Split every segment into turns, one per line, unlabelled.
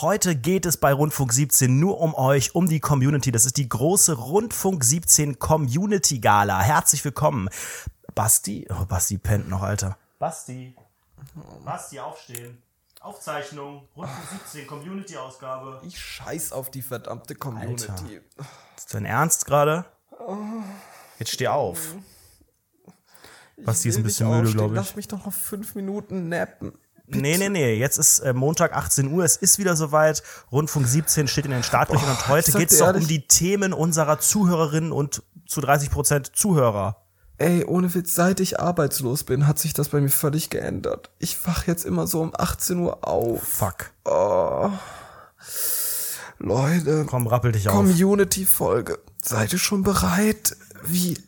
Heute geht es bei Rundfunk 17 nur um euch, um die Community. Das ist die große Rundfunk 17 Community Gala. Herzlich willkommen. Basti, oh, Basti pennt noch, Alter. Basti, Basti, aufstehen. Aufzeichnung, Rundfunk 17 Community Ausgabe.
Ich scheiß auf die verdammte Community.
Alter. Ist dein Ernst gerade? Jetzt steh auf. Basti ist ein bisschen müde,
aufstehen.
glaube ich.
Lass mich doch noch fünf Minuten nappen.
Nee, nee, nee. Jetzt ist äh, Montag 18 Uhr. Es ist wieder soweit. Rundfunk 17 steht in den Startlöchern und heute
ich sag
geht es doch um die Themen unserer Zuhörerinnen und zu 30 Prozent Zuhörer.
Ey, ohne Witz, seit ich arbeitslos bin, hat sich das bei mir völlig geändert. Ich wach jetzt immer so um 18 Uhr auf.
Fuck.
Leute,
Komm, rappel dich auf.
Community-Folge. Seid ihr schon bereit? Wie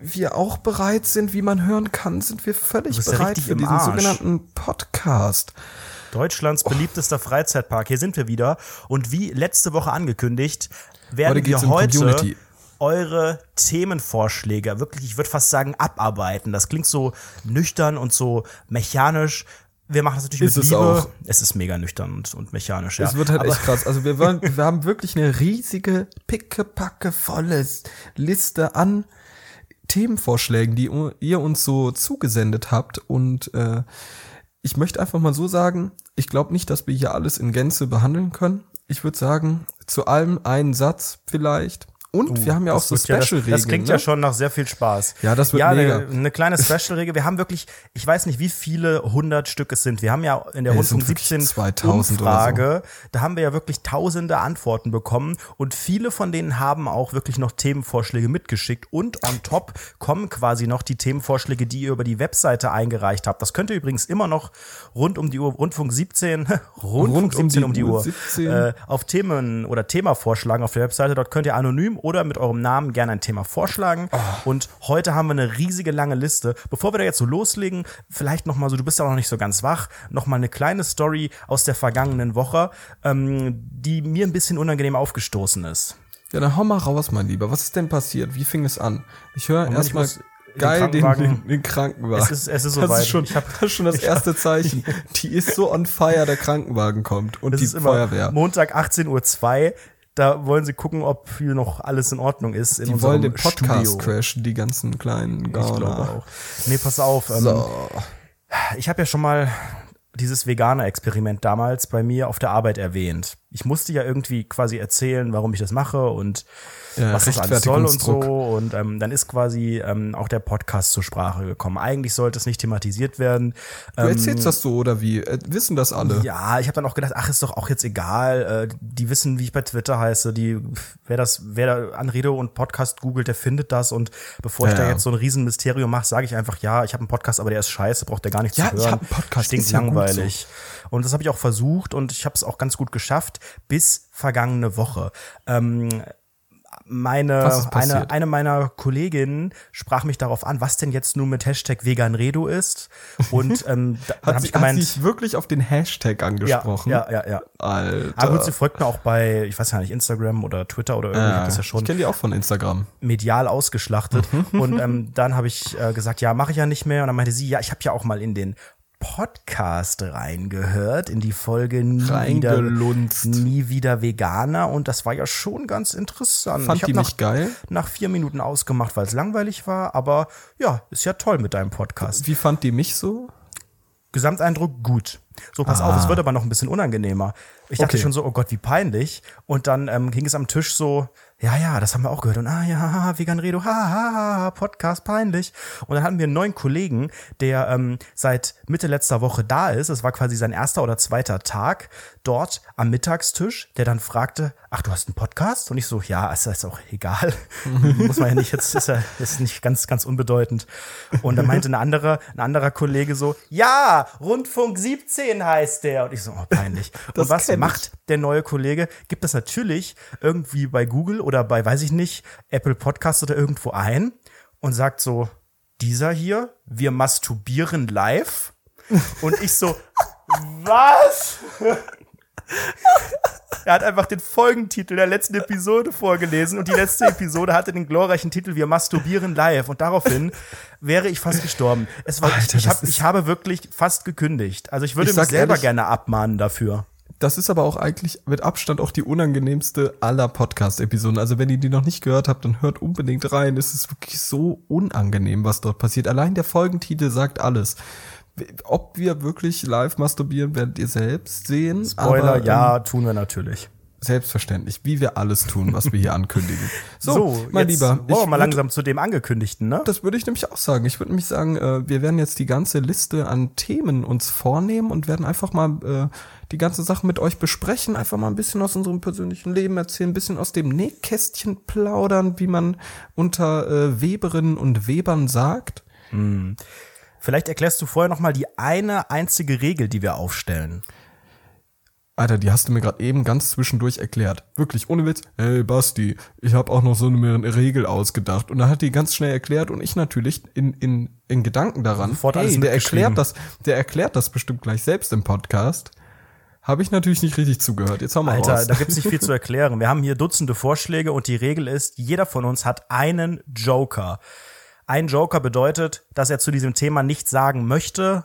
wir auch bereit sind, wie man hören kann, sind wir völlig
ja
bereit für diesen
Arsch.
sogenannten Podcast.
Deutschlands beliebtester Freizeitpark. Hier sind wir wieder. Und wie letzte Woche angekündigt, werden
Heute
wir
um
heute
Community.
eure Themenvorschläge wirklich, ich würde fast sagen, abarbeiten. Das klingt so nüchtern und so mechanisch. Wir machen das natürlich
Ist
mit
es
Liebe.
auch.
Es ist mega nüchtern und, und mechanisch, ja.
Es wird halt
Aber-
echt krass. Also wir, wollen, wir haben wirklich eine riesige, pickepacke volle Liste an Themenvorschlägen, die ihr uns so zugesendet habt. Und äh, ich möchte einfach mal so sagen, ich glaube nicht, dass wir hier alles in Gänze behandeln können. Ich würde sagen, zu allem einen Satz vielleicht. Und wir haben ja auch so
Uh, wird ja- das-
Special-Regeln.
Das klingt
ne?
ja schon nach sehr viel Spaß.
Ja, das wird
ja,
mega.
Eine, eine kleine Special-Regel. Wir haben wirklich, ich weiß nicht, wie viele hundert Stück es sind. Wir haben ja in der
Ey,
Rundfunk
wirklich
17
2000 oder
Umfrage, da haben wir ja wirklich tausende Antworten bekommen und viele von denen haben auch wirklich noch Themenvorschläge mitgeschickt und on top kommen quasi noch die Themenvorschläge, die ihr über die Webseite eingereicht habt. Das könnt ihr übrigens immer noch rund um die Uhr, Rundfunk 17, Rundfunk
Rund um
17
die
um die
Uhr
Uhr,
17.
äh, auf Themen oder Thema vorschlagen auf der Webseite. Dort könnt ihr anonym oder mit eurem Namen gerne ein Thema vorschlagen. Und heute haben wir eine riesige lange Liste. Bevor wir da jetzt so loslegen, vielleicht noch mal so, du bist ja noch nicht so ganz wach, noch mal eine kleine Story aus der vergangenen Woche, ähm, die mir ein bisschen unangenehm aufgestoßen ist.
Ja, dann hau mal raus, mein Lieber. Was ist denn passiert? Wie fing es an? Ich höre erstmal geil den,
Krankenwagen-
den, den Krankenwagen.
Es ist- es ist
das
soweit.
ist schon,
Ich hab-
das ist schon das erste Zeichen. Die ist so on fire, der Krankenwagen kommt und
Das
die
ist immer
Feuerwehr.
Montag 18.02 Uhr. Da wollen sie gucken, ob hier noch alles in Ordnung ist. In
Die
unserem
wollen den Podcast
Studio.
crashen, die ganzen kleinen
Ich glaube
Gauner.
auch. Nee, pass auf. Ähm,
So.
Ich habe ja schon mal dieses vegane Experiment damals bei mir auf der Arbeit erwähnt. Ich musste ja irgendwie quasi erzählen, warum ich das mache und
Ja,
was das alles soll und so. Und ähm, dann ist quasi ähm, auch der Podcast zur Sprache gekommen. Eigentlich sollte es nicht thematisiert werden.
Du erzählst das so, oder wie? Äh, wissen das alle?
Ja, ich habe dann auch gedacht, ach, ist doch auch jetzt egal. Äh, die wissen, wie ich bei Twitter heiße. Die, wer das, wer da Anrede und Podcast googelt, der findet das. Und bevor ich
Ja,
da
ja.
jetzt so ein Riesenmysterium mache, sage ich einfach, ja, ich habe einen Podcast, aber der ist scheiße, braucht der gar nicht
Ja,
zu
ich
hören.
hab einen Podcast,
Stinkt
ja
langweilig. Und das habe ich auch versucht und ich habe es auch ganz gut geschafft bis vergangene Woche. Ähm, meine, eine, eine meiner Kolleginnen sprach mich darauf an, was denn jetzt nun mit Hashtag Veganredo ist. Und ähm, da, dann
Hat,
habe
sie,
ich gemeint,
hat sich wirklich auf den Hashtag
ja,
angesprochen?
ja, ja, ja.
Alter.
Aber gut, sie folgt mir auch bei, ich weiß ja nicht, Instagram oder Twitter oder irgendwie, ich hab das ja
ich
schon
kenne die auch von Instagram.
medial ausgeschlachtet. Und ähm, dann habe ich äh, gesagt, ja, mache ich ja nicht mehr. Und dann meinte sie, ja, ich habe ja auch mal in den Podcast reingehört, in die Folge nie wieder, nie wieder Veganer. Und das war ja schon ganz interessant.
Fand
ich
die
nach,
mich geil?
nach vier Minuten ausgemacht, weil es langweilig war. Aber ja, ist ja toll mit deinem Podcast.
Wie fand die mich so?
Gesamteindruck gut. So, pass auf, es wird aber noch ein bisschen unangenehmer. Ich dachte
Ah. Okay.
schon so, oh Gott, wie peinlich. Und dann ähm, ging es am Tisch so, ja, ja, das haben wir auch gehört. Und ah ja, Vegan Redo, ha, ha, ha, ha, Podcast, peinlich. Und dann hatten wir einen neuen Kollegen, der ähm, seit Mitte letzter Woche da ist. Es war quasi sein erster oder zweiter Tag dort am Mittagstisch, der dann fragte, ach, du hast einen Podcast? Und ich so, ja, ist das auch egal. Muss man ja nicht, jetzt ist er ist nicht ganz, ganz unbedeutend. Und dann meinte ein anderer, ein anderer Kollege so, ja, Rundfunk 17 heißt der. Und ich so, oh, peinlich. Und was macht der neue Kollege? Gibt das natürlich irgendwie bei Google oder bei, weiß ich nicht, Apple Podcast oder irgendwo ein und sagt so, dieser hier, wir masturbieren live. Und ich so, was? Er hat einfach den Folgentitel der letzten Episode vorgelesen und die letzte Episode hatte den glorreichen Titel Wir masturbieren live und daraufhin wäre ich fast gestorben. Es war,
Alter,
ich, hab, ich habe wirklich fast gekündigt. Also ich würde
Ich
mich selber
ehrlich-
gerne abmahnen dafür.
Das ist aber auch eigentlich mit Abstand auch die unangenehmste aller Podcast-Episoden. Also wenn ihr die noch nicht gehört habt, dann hört unbedingt rein. Es ist wirklich so unangenehm, was dort passiert. Allein der Folgentitel sagt alles. Ob wir wirklich live masturbieren, werdet ihr selbst sehen.
Spoiler,
aber,
ja,
ähm,
tun wir natürlich.
Selbstverständlich, wie wir alles tun, was wir hier ankündigen.
So,
mein
jetzt
Lieber, ich
mal
würd-
langsam zu dem Angekündigten, ne?
Das würde ich nämlich auch sagen. Ich würde nämlich sagen, äh, wir werden jetzt die ganze Liste an Themen uns vornehmen und werden einfach mal äh, die ganze Sache mit euch besprechen, einfach mal ein bisschen aus unserem persönlichen Leben erzählen, ein bisschen aus dem Nähkästchen plaudern, wie man unter äh, Weberinnen und Webern sagt.
Vielleicht erklärst du vorher noch mal die eine einzige Regel, die wir aufstellen.
Alter, die hast du mir gerade eben ganz zwischendurch erklärt. Wirklich, ohne Witz. Hey Basti, ich habe auch noch so eine Regel ausgedacht. Und dann hat die ganz schnell erklärt und ich natürlich in, in, in Gedanken daran,
Sofort
hey, der erklärt das, der erklärt das bestimmt gleich selbst im Podcast. Habe ich natürlich nicht richtig zugehört. Jetzt hau mal
Alter,
raus.
da gibt's nicht viel zu erklären. Wir haben hier Dutzende Vorschläge und die Regel ist, jeder von uns hat einen Joker. Ein Joker bedeutet, dass er zu diesem Thema nichts sagen möchte,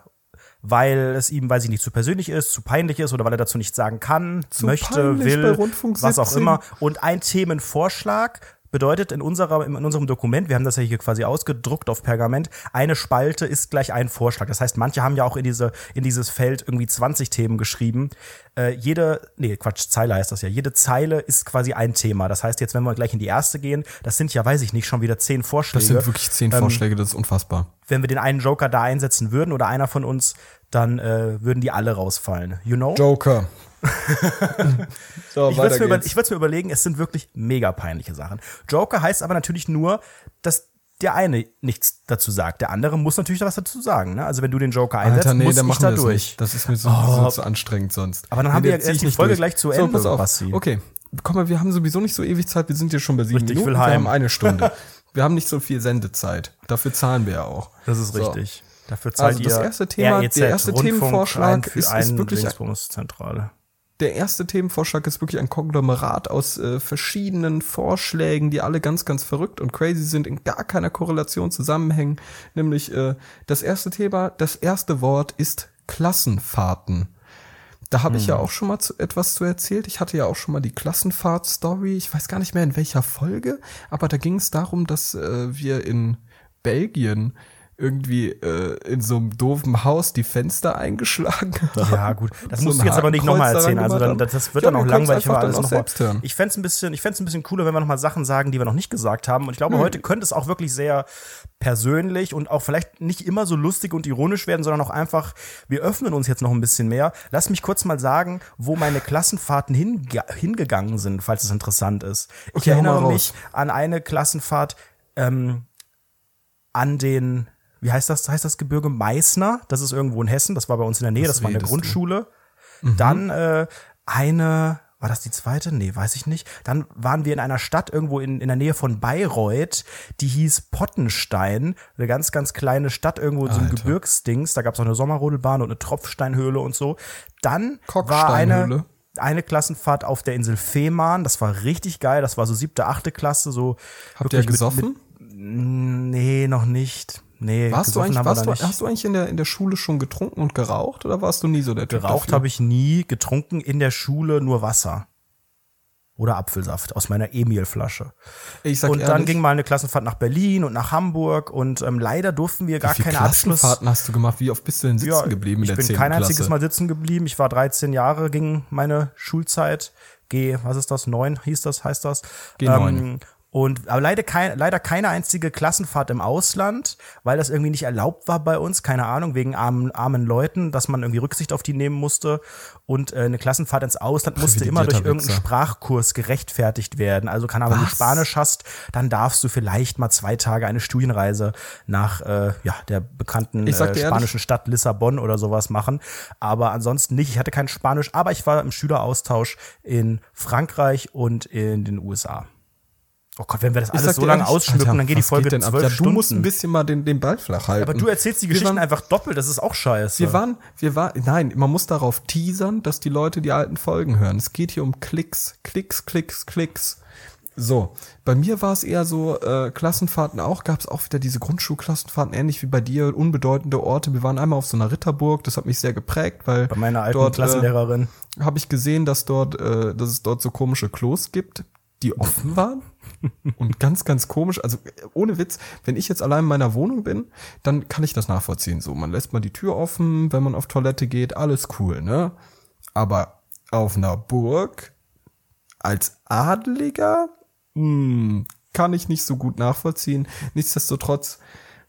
weil es ihm, weiß ich nicht, zu persönlich ist, zu peinlich ist oder weil er dazu nichts sagen kann,
Zu
möchte, will, was auch
17.
immer. Und ein Themenvorschlag bedeutet in unserer, in unserem Dokument, wir haben das ja hier quasi ausgedruckt auf Pergament, eine Spalte ist gleich ein Vorschlag. Das heißt, manche haben ja auch in diese, in dieses Feld irgendwie 20 Themen geschrieben. Äh, jede, nee, Quatsch, Zeile heißt das ja. Jede Zeile ist quasi ein Thema. Das heißt, jetzt, wenn wir gleich in die erste gehen, das sind ja, weiß ich nicht, schon wieder zehn Vorschläge.
das sind wirklich zehn
Ähm,
Vorschläge, das ist unfassbar.
wenn wir den einen Joker da einsetzen würden oder einer von uns, dann äh, würden die alle rausfallen. You know?
Joker. so,
Ich würde mir, über, ich würd's mir überlegen, es sind wirklich mega peinliche Sachen. Joker heißt aber natürlich nur, dass der eine nichts dazu sagt. Der andere muss natürlich was dazu sagen. Ne? Also wenn du den Joker einsetzt,
Alter, nee,
muss
dann
ich da
wir das
durch.
nicht. Das ist mir so,
Oh.
so zu anstrengend sonst.
Aber dann haben wir ja erst
ich
die
nicht
Folge gleich zu
So,
Ende,
pass auf.
Basti.
Okay, komm mal, wir haben sowieso nicht so ewig Zeit. Wir sind hier schon bei sieben
Richtig, ich
Minuten.
will
Wir
heim.
haben eine Stunde. wir haben nicht so viel Sendezeit. Dafür zahlen wir ja auch.
Das ist
So.
richtig. Dafür zahlt
Also das erste Thema-
REZ,
der erste
Rundfunk
Themenvorschlag ist- ist wirklich-
Dingsbums-Zentrale.
Der erste Themenvorschlag ist wirklich ein Konglomerat aus äh, verschiedenen Vorschlägen, die alle ganz, ganz verrückt und crazy sind, in gar keiner Korrelation zusammenhängen. Nämlich äh, das erste Thema, das erste Wort ist Klassenfahrten. Da habe ich ja auch schon mal zu, etwas zu erzählt. Ich hatte ja auch schon mal die Klassenfahrt-Story. Ich weiß gar nicht mehr in welcher Folge, aber da ging es darum, dass äh, wir in Belgien irgendwie äh, in so einem doofen Haus die Fenster eingeschlagen haben.
Ja, gut. Das
So
musst du jetzt aber nicht nochmal erzählen. Also dann, das wird
Ja,
dann auch
wir
langweilig, aber
dann
alles nochmal. Ich fänd's ein bisschen, ich ein bisschen cooler, wenn wir nochmal Sachen sagen, die wir noch nicht gesagt haben. Und ich glaube, heute könnte es auch wirklich sehr persönlich und auch vielleicht nicht immer so lustig und ironisch werden, sondern auch einfach, wir öffnen uns jetzt noch ein bisschen mehr. Lass mich kurz mal sagen, wo meine Klassenfahrten hinge hingegangen sind, falls es interessant ist. Ich
Okay,
erinnere mich an eine Klassenfahrt, ähm, an den, wie heißt das, heißt das Gebirge Meißner? Das ist irgendwo in Hessen, das war bei uns in der Nähe,
Was
das war eine? Grundschule.
Mhm.
Dann äh, eine, war das die zweite? Nee, weiß ich nicht. Dann waren wir in einer Stadt irgendwo in, in der Nähe von Bayreuth, die hieß Pottenstein, eine ganz, ganz kleine Stadt irgendwo in so einem
Alter.
Gebirgsdings. Da gab es auch eine Sommerrodelbahn und eine Tropfsteinhöhle und so. Dann war eine, eine Klassenfahrt auf der Insel Fehmarn. Das war richtig geil. Das war so siebte, achte Klasse. So
Habt ihr
wirklich mit-
gesoffen?
Mit, nee, noch nicht. Nee,
warst du eigentlich, warst du,
nicht.
hast du eigentlich in der, in der Schule schon getrunken und geraucht oder warst du nie so der Typ
Geraucht habe ich nie, getrunken in der Schule nur Wasser. Oder Apfelsaft aus meiner Emil-Flasche.
Ich sag
Und dann
ehrlich,
ging mal eine Klassenfahrt nach Berlin und nach Hamburg und ähm, leider durften wir gar
wie
keine Abschluss.
Klassenfahrten hast du gemacht? Wie oft bist du denn sitzen
Ja,
geblieben in
ich
der
bin
10.
kein
Klasse?
einziges Mal sitzen geblieben. Ich war 13 Jahre, ging meine Schulzeit. G, was ist das? 9 hieß das, heißt das.
G9.
Ähm, und aber leider, kein, leider keine einzige Klassenfahrt im Ausland, weil das irgendwie nicht erlaubt war bei uns, keine Ahnung, wegen armen, armen Leuten, dass man irgendwie Rücksicht auf die nehmen musste. Und äh, eine Klassenfahrt ins Ausland musste immer durch irgendeinen. Sprachkurs gerechtfertigt werden. Also kann aber, wenn du? Spanisch hast, dann darfst du vielleicht mal zwei Tage eine Studienreise nach äh, ja, der bekannten äh,
ehrlich-
spanischen Stadt Lissabon oder sowas machen. Aber ansonsten nicht. Ich hatte kein Spanisch, aber ich war im Schüleraustausch in Frankreich und in den USA. Oh Gott, wenn wir das
Ich
alles so lange ausschmücken,
Alter,
dann geht die Folge
denn ab?
zwölf
ja,
Stunden.
Du musst ein bisschen mal den, den Ball flach halten.
aber du erzählst die
Wir
Geschichten
waren-
einfach doppelt, das ist auch scheiße.
Wir waren, wir waren, nein, man muss darauf teasern, dass die Leute die alten Folgen hören. Es geht hier um Klicks, Klicks, Klicks, Klicks. So, bei mir war es eher so, äh, Klassenfahrten auch, gab es auch wieder diese Grundschulklassenfahrten, ähnlich wie bei dir, unbedeutende Orte. Wir waren einmal auf so einer Ritterburg, das hat mich sehr geprägt, weil
Bei meiner alten
dort,
Klassenlehrerin.
Äh, habe ich gesehen, dass dort, äh, dass es dort so komische Klos gibt, die offen waren. Und ganz, ganz komisch. Also ohne Witz, wenn ich jetzt allein in meiner Wohnung bin, dann kann ich das nachvollziehen. So, man lässt mal die Tür offen, wenn man auf Toilette geht, alles cool, ne? Aber auf einer Burg als Adeliger hm, kann ich nicht so gut nachvollziehen. Nichtsdestotrotz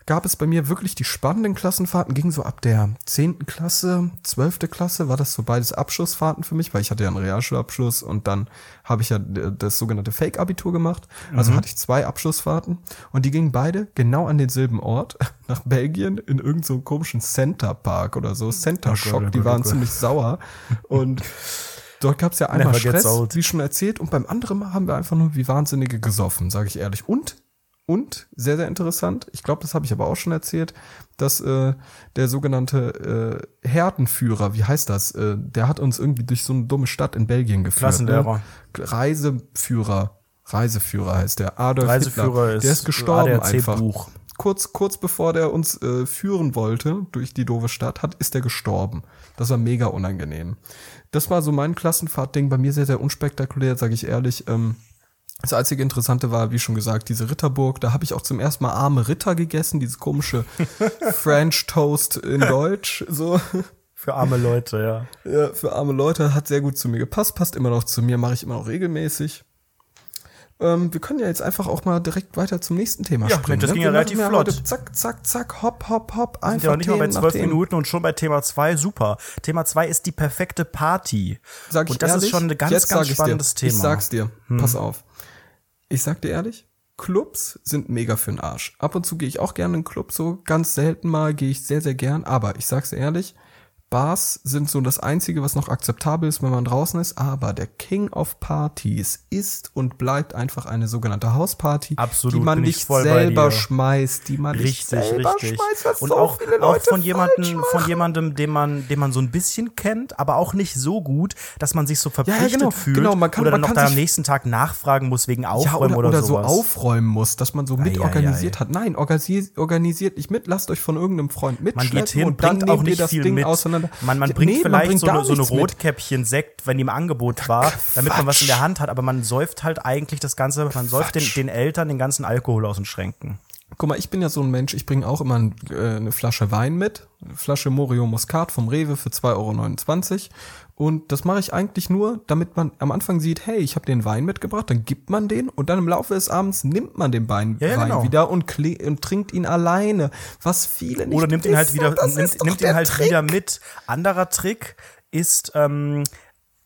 gab es bei mir wirklich die spannenden Klassenfahrten, ging so ab der 10. Klasse, 12. Klasse, war das so beides Abschlussfahrten für mich, weil ich hatte ja einen Realschulabschluss und dann habe ich ja das sogenannte Fake-Abitur gemacht. Also hatte ich zwei Abschlussfahrten und die gingen beide genau an denselben Ort, nach Belgien, in irgendeinem so komischen Center Park oder so, Center
Oh
Shock,
Gott, oh
die
Gott, oh
waren
Gott.
ziemlich sauer und Dort gab es ja einmal
Never
Stress, wie schon erzählt, und beim anderen Mal haben wir einfach nur wie Wahnsinnige gesoffen, sage ich ehrlich. Und, und, sehr, sehr interessant, ich glaube, das habe ich aber auch schon erzählt, dass äh, der sogenannte äh, Herdenführer, wie heißt das, äh, der hat uns irgendwie durch so eine dumme Stadt in Belgien geführt.
Klassenlehrer.
Ne? Reiseführer, Reiseführer heißt der, Adolf
Reiseführer
Hitler.
ist
der ist gestorben einfach kurz, kurz bevor der uns äh, führen wollte durch die doofe Stadt, hat, ist der gestorben. Das war mega unangenehm. Das war so mein Klassenfahrtding, bei mir sehr, sehr unspektakulär, sage ich ehrlich. Ähm, das einzige Interessante war, wie schon gesagt, diese Ritterburg. Da habe ich auch zum ersten Mal arme Ritter gegessen, diese komische French Toast in Deutsch. So
Für arme Leute, ja.
ja, für arme Leute hat sehr gut zu mir gepasst, passt immer noch zu mir, mache ich immer noch regelmäßig. Ähm, wir können ja jetzt einfach auch mal direkt weiter zum nächsten Thema
Ja,
springen.
das
ne?
ging ja relativ flott.
Heute zack, zack, zack, hopp, hopp, hopp.
Sind
Einfach
ja noch nicht mal bei
Themen
zwölf
Themen.
Minuten und schon bei Thema 2, super. Thema 2 ist die perfekte Party.
Sag ich
und das
ehrlich,
ist schon ein ganz,
jetzt
ganz spannendes
dir.
Thema. Hm.
Ich sag's dir, pass auf. Ich sag dir ehrlich, Clubs sind mega für'n Arsch. Ab und zu gehe ich auch gerne in einen Club, so ganz selten mal gehe ich sehr, sehr gern. Aber ich sag's dir ehrlich, Bars sind so das Einzige, was noch akzeptabel ist, wenn man draußen ist. Aber der King of Parties ist und bleibt einfach eine sogenannte Hausparty,
Absolut,
die man nicht selber schmeißt, die man nicht
Richtig,
selber
richtig.
schmeißt, was
Und
so
auch,
viele
auch
Leute
von jemandem, von jemandem, den man, den man so ein bisschen kennt, aber auch nicht so gut, dass man sich so verpflichtet
genau,
fühlt
genau, man kann-
oder
man
noch
kann
dann am nächsten Tag nachfragen muss wegen
Ja,
Aufräumen
oder, oder, so aufräumen muss, dass man so mit organisiert hat. Nein, organisiert, nicht mit, lasst euch von irgendeinem Freund
Man
mitschleppen
geht hin,
und dann
bringt auch nicht
das Ding
mit.
auseinander.
Man, man
Ja,
bringt
nee, man
vielleicht
bringt
so, eine, so eine
nichts mit.
Rotkäppchen Sekt, wenn die im Angebot war, damit man was in der Hand hat, aber man säuft halt eigentlich das Ganze, man säuft den,
Quatsch.
den Eltern den ganzen Alkohol aus den Schränken.
Guck mal, ich bin ja so ein Mensch, ich bringe auch immer ein, äh, eine Flasche Wein mit. Eine Flasche Morio Muscat vom Rewe für 2,29 Euro. Und das mache ich eigentlich nur, damit man am Anfang sieht, hey, ich habe den Wein mitgebracht, dann gibt man den und dann im Laufe des Abends nimmt man den Wein,
Ja, ja,
Wein
genau.
wieder und, und trinkt ihn alleine. Was viele nicht
Oder nimmt ihn halt
wissen,
wieder, nimmt, nimmt ihn halt
Trick.
wieder mit. Anderer Trick ist ähm,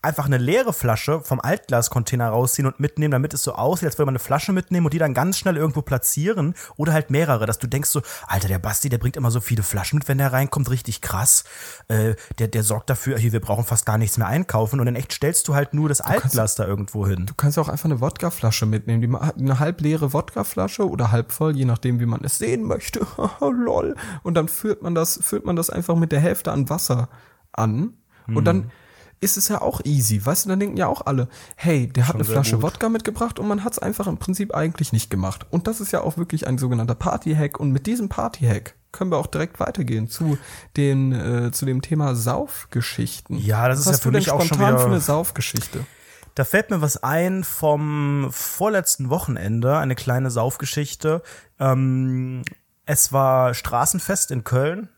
einfach eine leere Flasche vom Altglascontainer rausziehen und mitnehmen, damit es so aussieht, als würde man eine Flasche mitnehmen und die dann ganz schnell irgendwo platzieren oder halt mehrere, dass du denkst so, Alter, der Basti, der bringt immer so viele Flaschen mit, wenn der reinkommt, richtig krass. Äh, der, der sorgt dafür, hier, wir brauchen fast gar nichts mehr einkaufen und in echt stellst du halt nur das Altglas da irgendwo hin.
Du kannst ja auch einfach eine Wodkaflasche mitnehmen. Die eine halb leere Wodkaflasche oder halb voll, je nachdem, wie man es sehen möchte. Lol. Und dann füllt man das, füllt man das einfach mit der Hälfte an Wasser an. Und
Mhm.
dann ist es ja auch easy. Weißt du, dann denken ja auch alle, hey, der hat eine
sehr
Flasche
gut.
Wodka mitgebracht und man hat es einfach im Prinzip eigentlich nicht gemacht. Und das ist ja auch wirklich ein sogenannter Party-Hack. Und mit diesem Party-Hack können wir auch direkt weitergehen zu den, äh, zu dem Thema Saufgeschichten.
Ja, das
Was
ist ja
hast
für
du denn
mich auch schon
spontan
wieder-
für eine Saufgeschichte?
Da fällt mir was ein vom vorletzten Wochenende, eine kleine Saufgeschichte. Ähm, es war Straßenfest in Köln.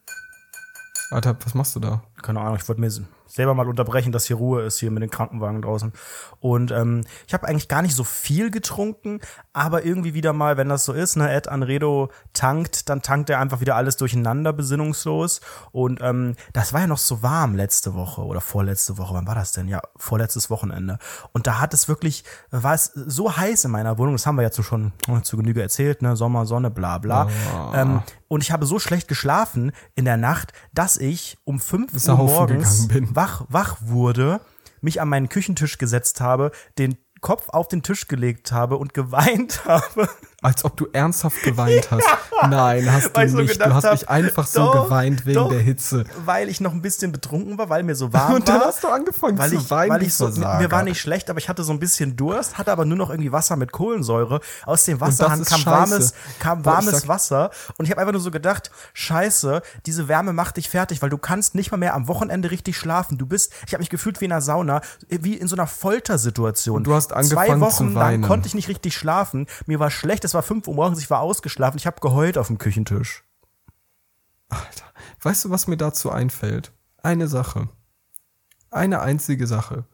Alter, was machst du da?
Keine Ahnung, ich wollte mir selber mal unterbrechen, dass hier Ruhe ist hier mit den Krankenwagen draußen. Und ähm, ich habe eigentlich gar nicht so viel getrunken, aber irgendwie wieder mal, wenn das so ist, ne, Ed Anredo tankt, dann tankt er einfach wieder alles durcheinander, besinnungslos. Und ähm, das war ja noch so warm letzte Woche oder vorletzte Woche. Wann war das denn? Ja, vorletztes Wochenende. Und da hat es wirklich, war es so heiß in meiner Wohnung, das haben wir jetzt so schon zu Genüge erzählt, ne, Sommer, Sonne, bla bla. Ähm, und ich habe so schlecht geschlafen in der Nacht, dass ich um 5 Uhr morgens wach, wach wurde, mich an meinen Küchentisch gesetzt habe, den Kopf auf den Tisch gelegt habe und geweint habe.
Als ob du ernsthaft geweint hast. Nein, hast
Weil
du
so
nicht. du hast
hab,
mich einfach so
doch,
geweint wegen
doch.
der Hitze.
Weil ich noch ein bisschen betrunken war, weil mir so warm
Und dann
war.
hast du angefangen
weil
zu
ich,
weinen,
weil ich so, mir war nicht schlecht, aber ich hatte so ein bisschen Durst, hatte aber nur noch irgendwie Wasser mit Kohlensäure. Aus dem Wasserhahn kam
scheiße.
warmes, kam warmes
sag-
Wasser und ich habe einfach nur so gedacht, Scheiße, diese Wärme macht dich fertig, weil du kannst nicht mal mehr am Wochenende richtig schlafen. Du bist, ich habe mich gefühlt wie in einer Sauna, wie in so einer Foltersituation.
Und du hast
Zwei
angefangen
Wochen
zu
lang konnte ich nicht richtig schlafen. Mir war schlecht, es war 5 Uhr morgens, ich war ausgeschlafen, ich habe geheult auf dem Küchentisch.
Alter, weißt du, was mir dazu einfällt? Eine Sache. Eine einzige Sache.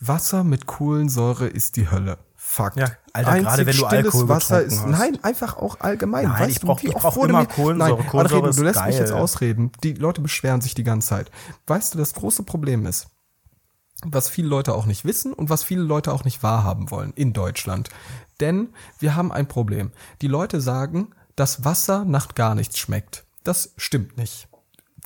Wasser mit Kohlensäure ist die Hölle. Fakt.
Ja, Alter, gerade wenn du Alkohol
Wasser ist.
hast.
Nein, einfach auch allgemein.
Nein,
weißt
ich
du,
brauch- immer
mir-
Kohlensäure.
Nein,
Kohlensäure
Alfredo,
ist
du lässt mich
geil.
jetzt ausreden. Die Leute beschweren sich die ganze Zeit. Weißt du, das große Problem ist, was viele Leute auch nicht wissen und was viele Leute auch nicht wahrhaben wollen in Deutschland. Denn wir haben ein Problem. Die Leute sagen, dass Wasser nach gar nichts schmeckt. Das stimmt nicht.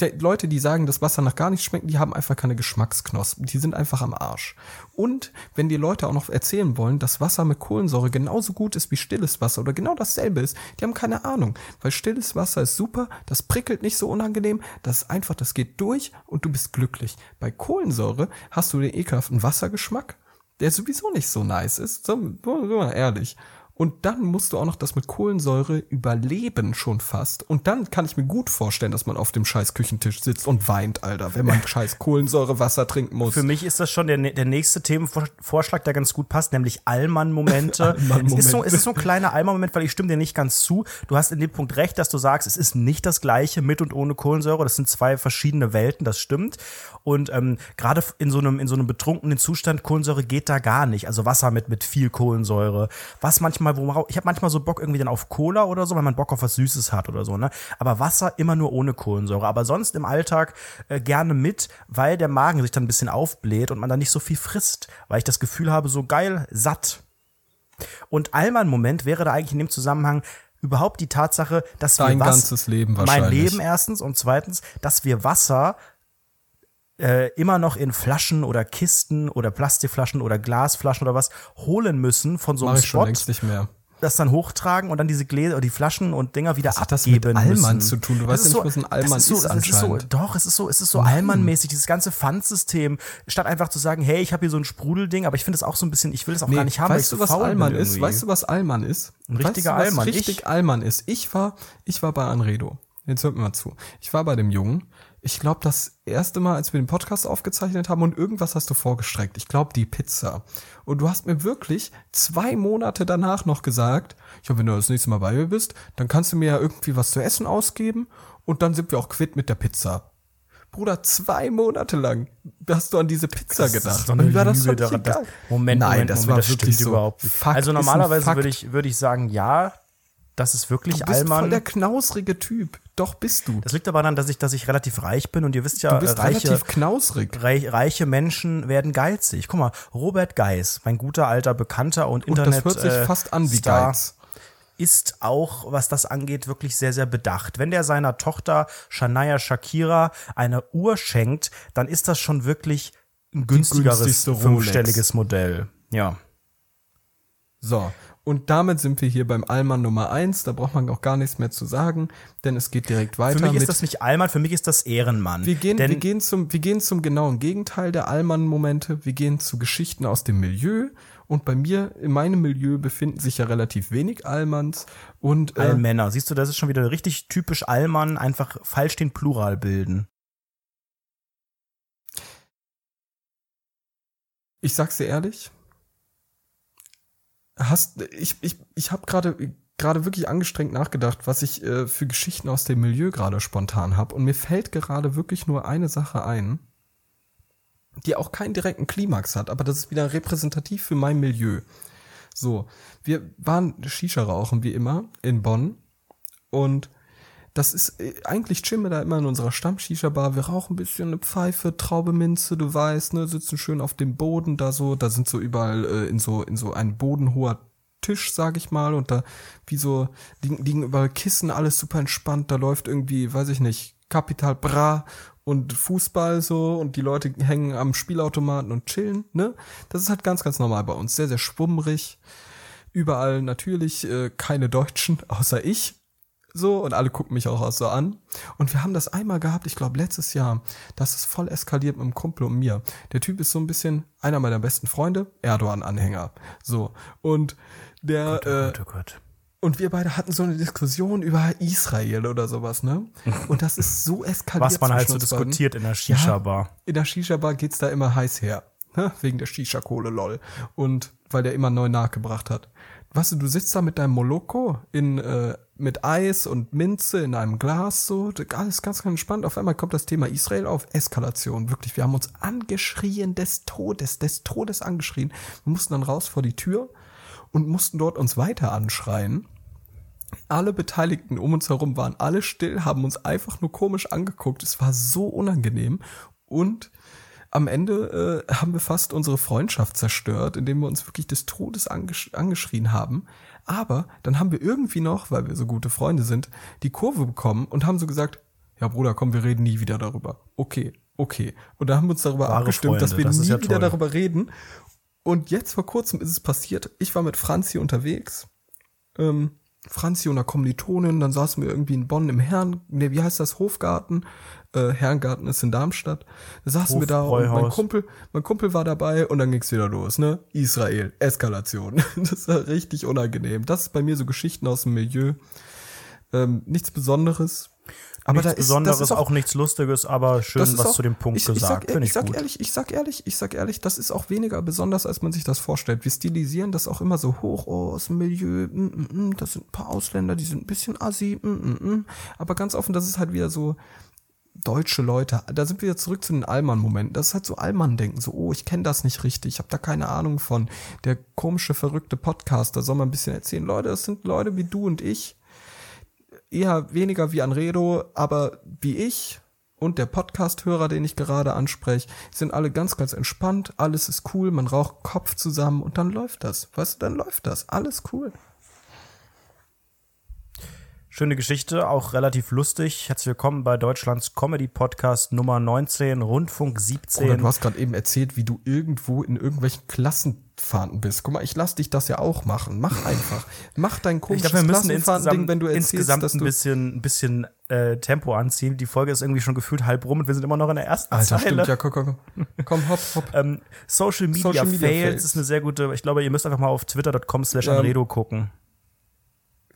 Die Leute, die sagen, dass Wasser nach gar nichts schmeckt, die haben einfach keine Geschmacksknospen. Die sind einfach am Arsch. Und wenn die Leute auch noch erzählen wollen, dass Wasser mit Kohlensäure genauso gut ist wie stilles Wasser oder genau dasselbe ist, die haben keine Ahnung. Weil stilles Wasser ist super, das prickelt nicht so unangenehm, das ist einfach, das geht durch und du bist glücklich. Bei Kohlensäure hast du den ekelhaften Wassergeschmack, der sowieso nicht so nice ist, so, so ehrlich. Und dann musst du auch noch das mit Kohlensäure überleben schon fast. Und dann kann ich mir gut vorstellen, dass man auf dem scheiß Küchentisch sitzt und weint, Alter, wenn man scheiß Kohlensäurewasser trinken muss.
Für mich ist das schon der, der nächste Themenvorschlag, der ganz gut passt, nämlich Allmann-Momente.
Allmann-Momente.
es, ist so, es ist so ein kleiner Allmann-Moment, weil ich stimme dir nicht ganz zu. Du hast in dem Punkt recht, dass du sagst, es ist nicht das gleiche mit und ohne Kohlensäure. Das sind zwei verschiedene Welten, das stimmt. Und ähm, gerade in so einem in so einem betrunkenen Zustand Kohlensäure geht da gar nicht. Also Wasser mit mit viel Kohlensäure. Was manchmal, wo man, ich habe manchmal so Bock irgendwie dann auf Cola oder so, weil man Bock auf was Süßes hat oder so. Ne? Aber Wasser immer nur ohne Kohlensäure. Aber sonst im Alltag äh, gerne mit, weil der Magen sich dann ein bisschen aufbläht und man dann nicht so viel frisst, weil ich das Gefühl habe, so geil satt. Und Allmann-Moment wäre da eigentlich in dem Zusammenhang überhaupt die Tatsache, dass
Dein
wir was,
ganzes Leben
mein
wahrscheinlich.
Leben erstens und zweitens, dass wir Wasser äh, immer noch in Flaschen oder Kisten oder Plastikflaschen oder Glasflaschen oder was holen müssen von so
Mach
einem
ich schon
Spot,
längst nicht mehr.
das dann hochtragen und dann diese Gläser oder die Flaschen und Dinger wieder
hat das mit
abgeben
Allmann zu tun? Du
Das
weißt
ist
ja nicht, was ein Allmann
das so,
ist
das ist so,
anscheinend.
Doch, es ist so, es ist so Allmann-mäßig, dieses ganze Pfandsystem, statt einfach zu sagen, hey, ich habe hier so ein Sprudelding, aber ich finde es auch so ein bisschen, ich will es auch gar nicht haben, ich
weißt
so
du, was Allmann ist?
irgendwie.
Weißt du, was Allmann ist?
Ein richtiger
weißt du, was
Allmann.
richtig
Ich-
Allmann ist. Ich war, ich war bei Anredo. Jetzt hört mir mal zu. Ich war bei dem Jungen. Ich glaube, das erste Mal, als wir den Podcast aufgezeichnet haben und irgendwas hast du vorgestreckt. Ich glaube, die Pizza. Und du hast mir wirklich zwei Monate danach noch gesagt, ja, wenn du das nächste Mal bei mir bist, dann kannst du mir ja irgendwie was zu essen ausgeben und dann sind wir auch quitt mit der Pizza. Bruder, zwei Monate lang hast du an diese Pizza
Das
gedacht.
ist doch eine
war das
Lüge daran,
egal.
Moment,
Nein,
Moment,
das
Moment,
war
das
wirklich so.
überhaupt nicht.
Fakt
also normalerweise würde ich, würde ich sagen, ja, das ist wirklich
Du bist voll
Allmann.
der knausrige Typ. Doch bist du.
Das liegt aber daran, dass ich, dass ich relativ reich bin und ihr wisst ja,
Du bist
äh, reiche,
relativ knausrig.
reich, reiche Menschen werden geizig. Guck mal, Robert Geis, mein guter alter Bekannter und
Und
Internet
das hört sich
äh,
fast an wie
Star,
Geiz.
ist auch, was das angeht, wirklich sehr, sehr bedacht. Wenn der seiner Tochter Shania Shakira eine Uhr schenkt, dann ist das schon wirklich ein günstigeres fünfstelliges Modell. Ja.
So. Und damit sind wir hier beim Allmann Nummer eins. Da braucht man auch gar nichts mehr zu sagen, denn es geht direkt weiter
Für mich ist das nicht Allmann, für mich ist das Ehrenmann.
wir gehen,
Denn
wir gehen zum, wir gehen zum genauen Gegenteil der Allmann-Momente. Wir gehen zu Geschichten aus dem Milieu. Und bei mir, in meinem Milieu, befinden sich ja relativ wenig Allmanns. Und äh,
Allmänner. Siehst du, das ist schon wieder richtig typisch Allmann, einfach falsch den Plural bilden.
ich sag's dir ehrlich, hast ich ich ich habe gerade gerade wirklich angestrengt nachgedacht, was ich äh, für Geschichten aus dem Milieu gerade spontan habe und mir fällt gerade wirklich nur eine Sache ein, die auch keinen direkten Klimax hat, aber das ist wieder repräsentativ für mein Milieu. So, wir waren Shisha rauchen wie immer in Bonn und das ist äh, eigentlich chillen wir da immer in unserer Stamm-Shisha-Bar. Wir rauchen ein bisschen eine Pfeife, Traube Minze, du weißt, ne, sitzen schön auf dem Boden da so. Da sind so überall äh, in so in so ein bodenhoher Tisch, sag ich mal, und da wie so liegen, liegen überall Kissen, alles super entspannt. Da läuft irgendwie, weiß ich nicht, Capital Bra und Fußball so und die Leute hängen am Spielautomaten und chillen, ne? Das ist halt ganz, ganz normal bei uns. Sehr, sehr schwummrig Überall natürlich äh, keine Deutschen, außer ich. So, und alle gucken mich auch so an. Und wir haben das einmal gehabt, ich glaube letztes Jahr, das ist voll eskaliert mit einem Kumpel und mir. Der Typ ist so ein bisschen einer meiner besten Freunde, Erdogan-Anhänger. So, und der,
Gott, oh
äh,
Gott, oh Gott.
und wir beide hatten so eine Diskussion über Israel oder sowas, ne? Und das ist so eskaliert.
Was man halt so diskutiert in der Shisha-Bar.
In der Shisha-Bar geht's da immer heiß her. Ne? Wegen der Shisha-Kohle, lol. Und weil der immer neu nachgebracht hat. Weißt du, du sitzt da mit deinem Moloko in, äh, mit Eis und Minze in einem Glas, so, alles ganz, ganz entspannt. Auf einmal kommt das Thema Israel auf. Eskalation, wirklich. Wir haben uns angeschrien des Todes, des Todes angeschrien. Wir mussten dann raus vor die Tür und mussten dort uns weiter anschreien. Alle Beteiligten um uns herum waren alle still, haben uns einfach nur komisch angeguckt. Es war so unangenehm. Und am Ende äh, haben wir fast unsere Freundschaft zerstört, indem wir uns wirklich des Todes angesch angeschrien haben. Aber dann haben wir irgendwie noch, weil wir so gute Freunde sind, die Kurve bekommen und haben so gesagt, ja Bruder, komm, wir reden nie wieder darüber. Okay, okay. Und da haben wir uns darüber
Wahre
abgestimmt, dass
Freunde,
wir
das
nie
ja
wieder darüber reden. Und jetzt vor kurzem ist es passiert. Ich war mit Franzi unterwegs. Ähm, Franzi und einer Kommilitonin, dann saßen wir irgendwie in Bonn im Herrn, ne, wie heißt das, Hofgarten? Äh, Herrengarten ist in Darmstadt. Da saßen wir da und mein. Kumpel, mein Kumpel war dabei und dann ging's wieder los, ne? Israel, Eskalation. Das war richtig unangenehm. Das ist bei mir so Geschichten aus dem Milieu. Ähm, nichts Besonderes. Aber
nichts
da ist,
Besonderes,
das ist
auch, nichts Lustiges, aber schön was
auch-
zu dem Punkt
ich, ich
gesagt.
Sag,
Finde
ich
ich
sag ehrlich, ich sag ehrlich, ich sag ehrlich, das ist auch weniger besonders, als man sich das vorstellt. Wir stilisieren das auch immer so hoch oh, aus dem Milieu. Mm, mm, mm, das sind ein paar Ausländer, die sind ein bisschen assi. Mm, mm, mm. Aber ganz offen, das ist halt wieder so deutsche Leute. Da sind wir wieder zurück zu den Allmann-Momenten. Das ist halt so Allmann-Denken. So, oh, ich kenne das nicht richtig. Ich habe da keine Ahnung von. Der komische, verrückte Podcaster soll mal ein bisschen erzählen. Leute, das sind Leute wie du und ich eher weniger wie Anredo, aber wie ich und der Podcast-Hörer, den ich gerade anspreche, sind alle ganz, ganz entspannt. Alles ist cool, man raucht Kopf zusammen und dann läuft das. Weißt du, dann läuft das. Alles cool.
Schöne Geschichte, auch relativ lustig. Herzlich willkommen bei Deutschlands Comedy-Podcast Nummer 19, Rundfunk 17.
Oder du hast gerade eben erzählt, wie du irgendwo in irgendwelchen Klassenfahrten bist. Guck mal, ich lass dich das ja auch machen. Mach einfach. Mach dein
ich
komisches
glaube, wir müssen
Klassenfahrtending,
insgesamt,
wenn du erzählst,
insgesamt
dass
ein
du
bisschen, ein bisschen äh, Tempo anziehen. Die Folge ist irgendwie schon gefühlt halb rum und wir sind immer noch in der ersten
Alter,
Zeile.
stimmt, ja, komm, komm, komm. Komm, hopp, hopp.
Ähm, Social Media,
Social Media
Fails,
Fails.
ist eine sehr gute, ich glaube, ihr müsst einfach mal auf twitter.com slash
Ähm,
Anredo gucken.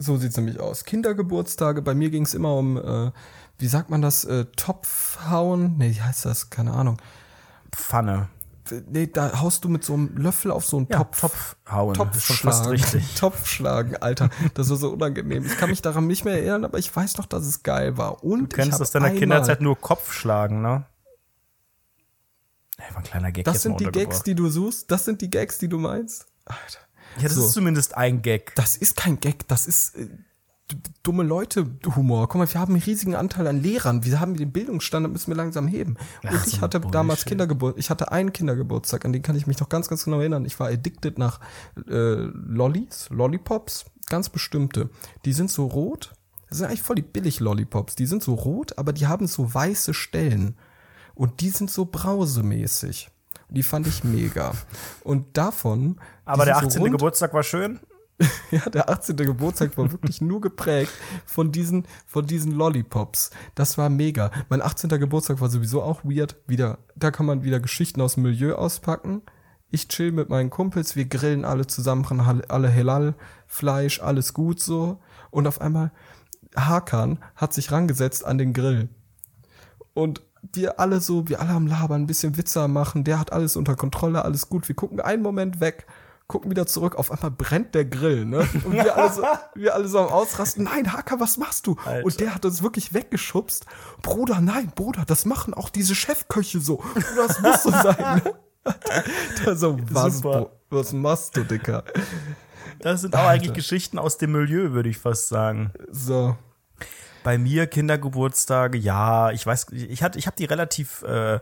So sieht's nämlich aus. Kindergeburtstage, bei mir ging's immer um, äh, wie sagt man das, äh, Topfhauen? Nee, wie heißt das? Keine Ahnung.
Pfanne.
Nee, da haust du mit so einem Löffel auf so einen
Ja,
Topf.
Topf hauen.
Topf
ist schon fast
schlagen.
richtig.
Topf schlagen, Alter. Das war so unangenehm. Ich kann mich daran nicht mehr erinnern, aber ich weiß noch, dass es geil war. Und
Du kennst aus deiner Kinderzeit nur Kopfschlagen, ne? Ey, war ein kleiner Gag
Das sind die Gags, die du suchst. Das sind die Gags, die du meinst. Alter.
Ja, das
So.
ist zumindest ein Gag.
Das ist kein Gag, das ist äh, dumme Leute Humor. Guck mal, wir haben einen riesigen Anteil an Lehrern. Wir haben den Bildungsstandard müssen wir langsam heben. Und
Ach,
ich
so
hatte
Bullshit.
damals Kindergeburt, ich hatte einen Kindergeburtstag, an den kann ich mich noch ganz ganz genau erinnern. Ich war addicted nach äh, Lollis, Lollipops, ganz bestimmte. Die sind so rot. Das sind eigentlich voll die billig Lollipops. Die sind so rot, aber die haben so weiße Stellen. Und die sind so brausemäßig. Die fand ich mega. Und davon.
Aber der
sind
18.
so rund,
Geburtstag war schön.
ja, der 18. Geburtstag war wirklich nur geprägt von diesen, von diesen Lollipops. Das war mega. Mein 18. Geburtstag war sowieso auch weird. Wieder, da kann man wieder Geschichten aus dem Milieu auspacken. Ich chill mit meinen Kumpels, wir grillen alle zusammen, alle Halal, Fleisch, alles gut so. Und auf einmal, Hakan hat sich rangesetzt an den Grill. Und wir alle so, wir alle am Labern, ein bisschen Witze am machen, der hat alles unter Kontrolle, alles gut. Wir gucken einen Moment weg, gucken wieder zurück, auf einmal brennt der Grill, ne? Und wir alle so, wir alle so am Ausrasten, nein, Haka, was machst du?
Alter.
Und der hat uns wirklich weggeschubst. Bruder, nein, Bruder, das machen auch diese Chefköche so. Das muss so sein, ne? Da so, was,
Super.
Bro, was machst du, Dicker?
Das sind auch
Alter.
eigentlich Geschichten aus dem Milieu, würde ich fast sagen.
So.
Bei mir Kindergeburtstage, ja, ich weiß, ich hatte, ich habe die relativ äh,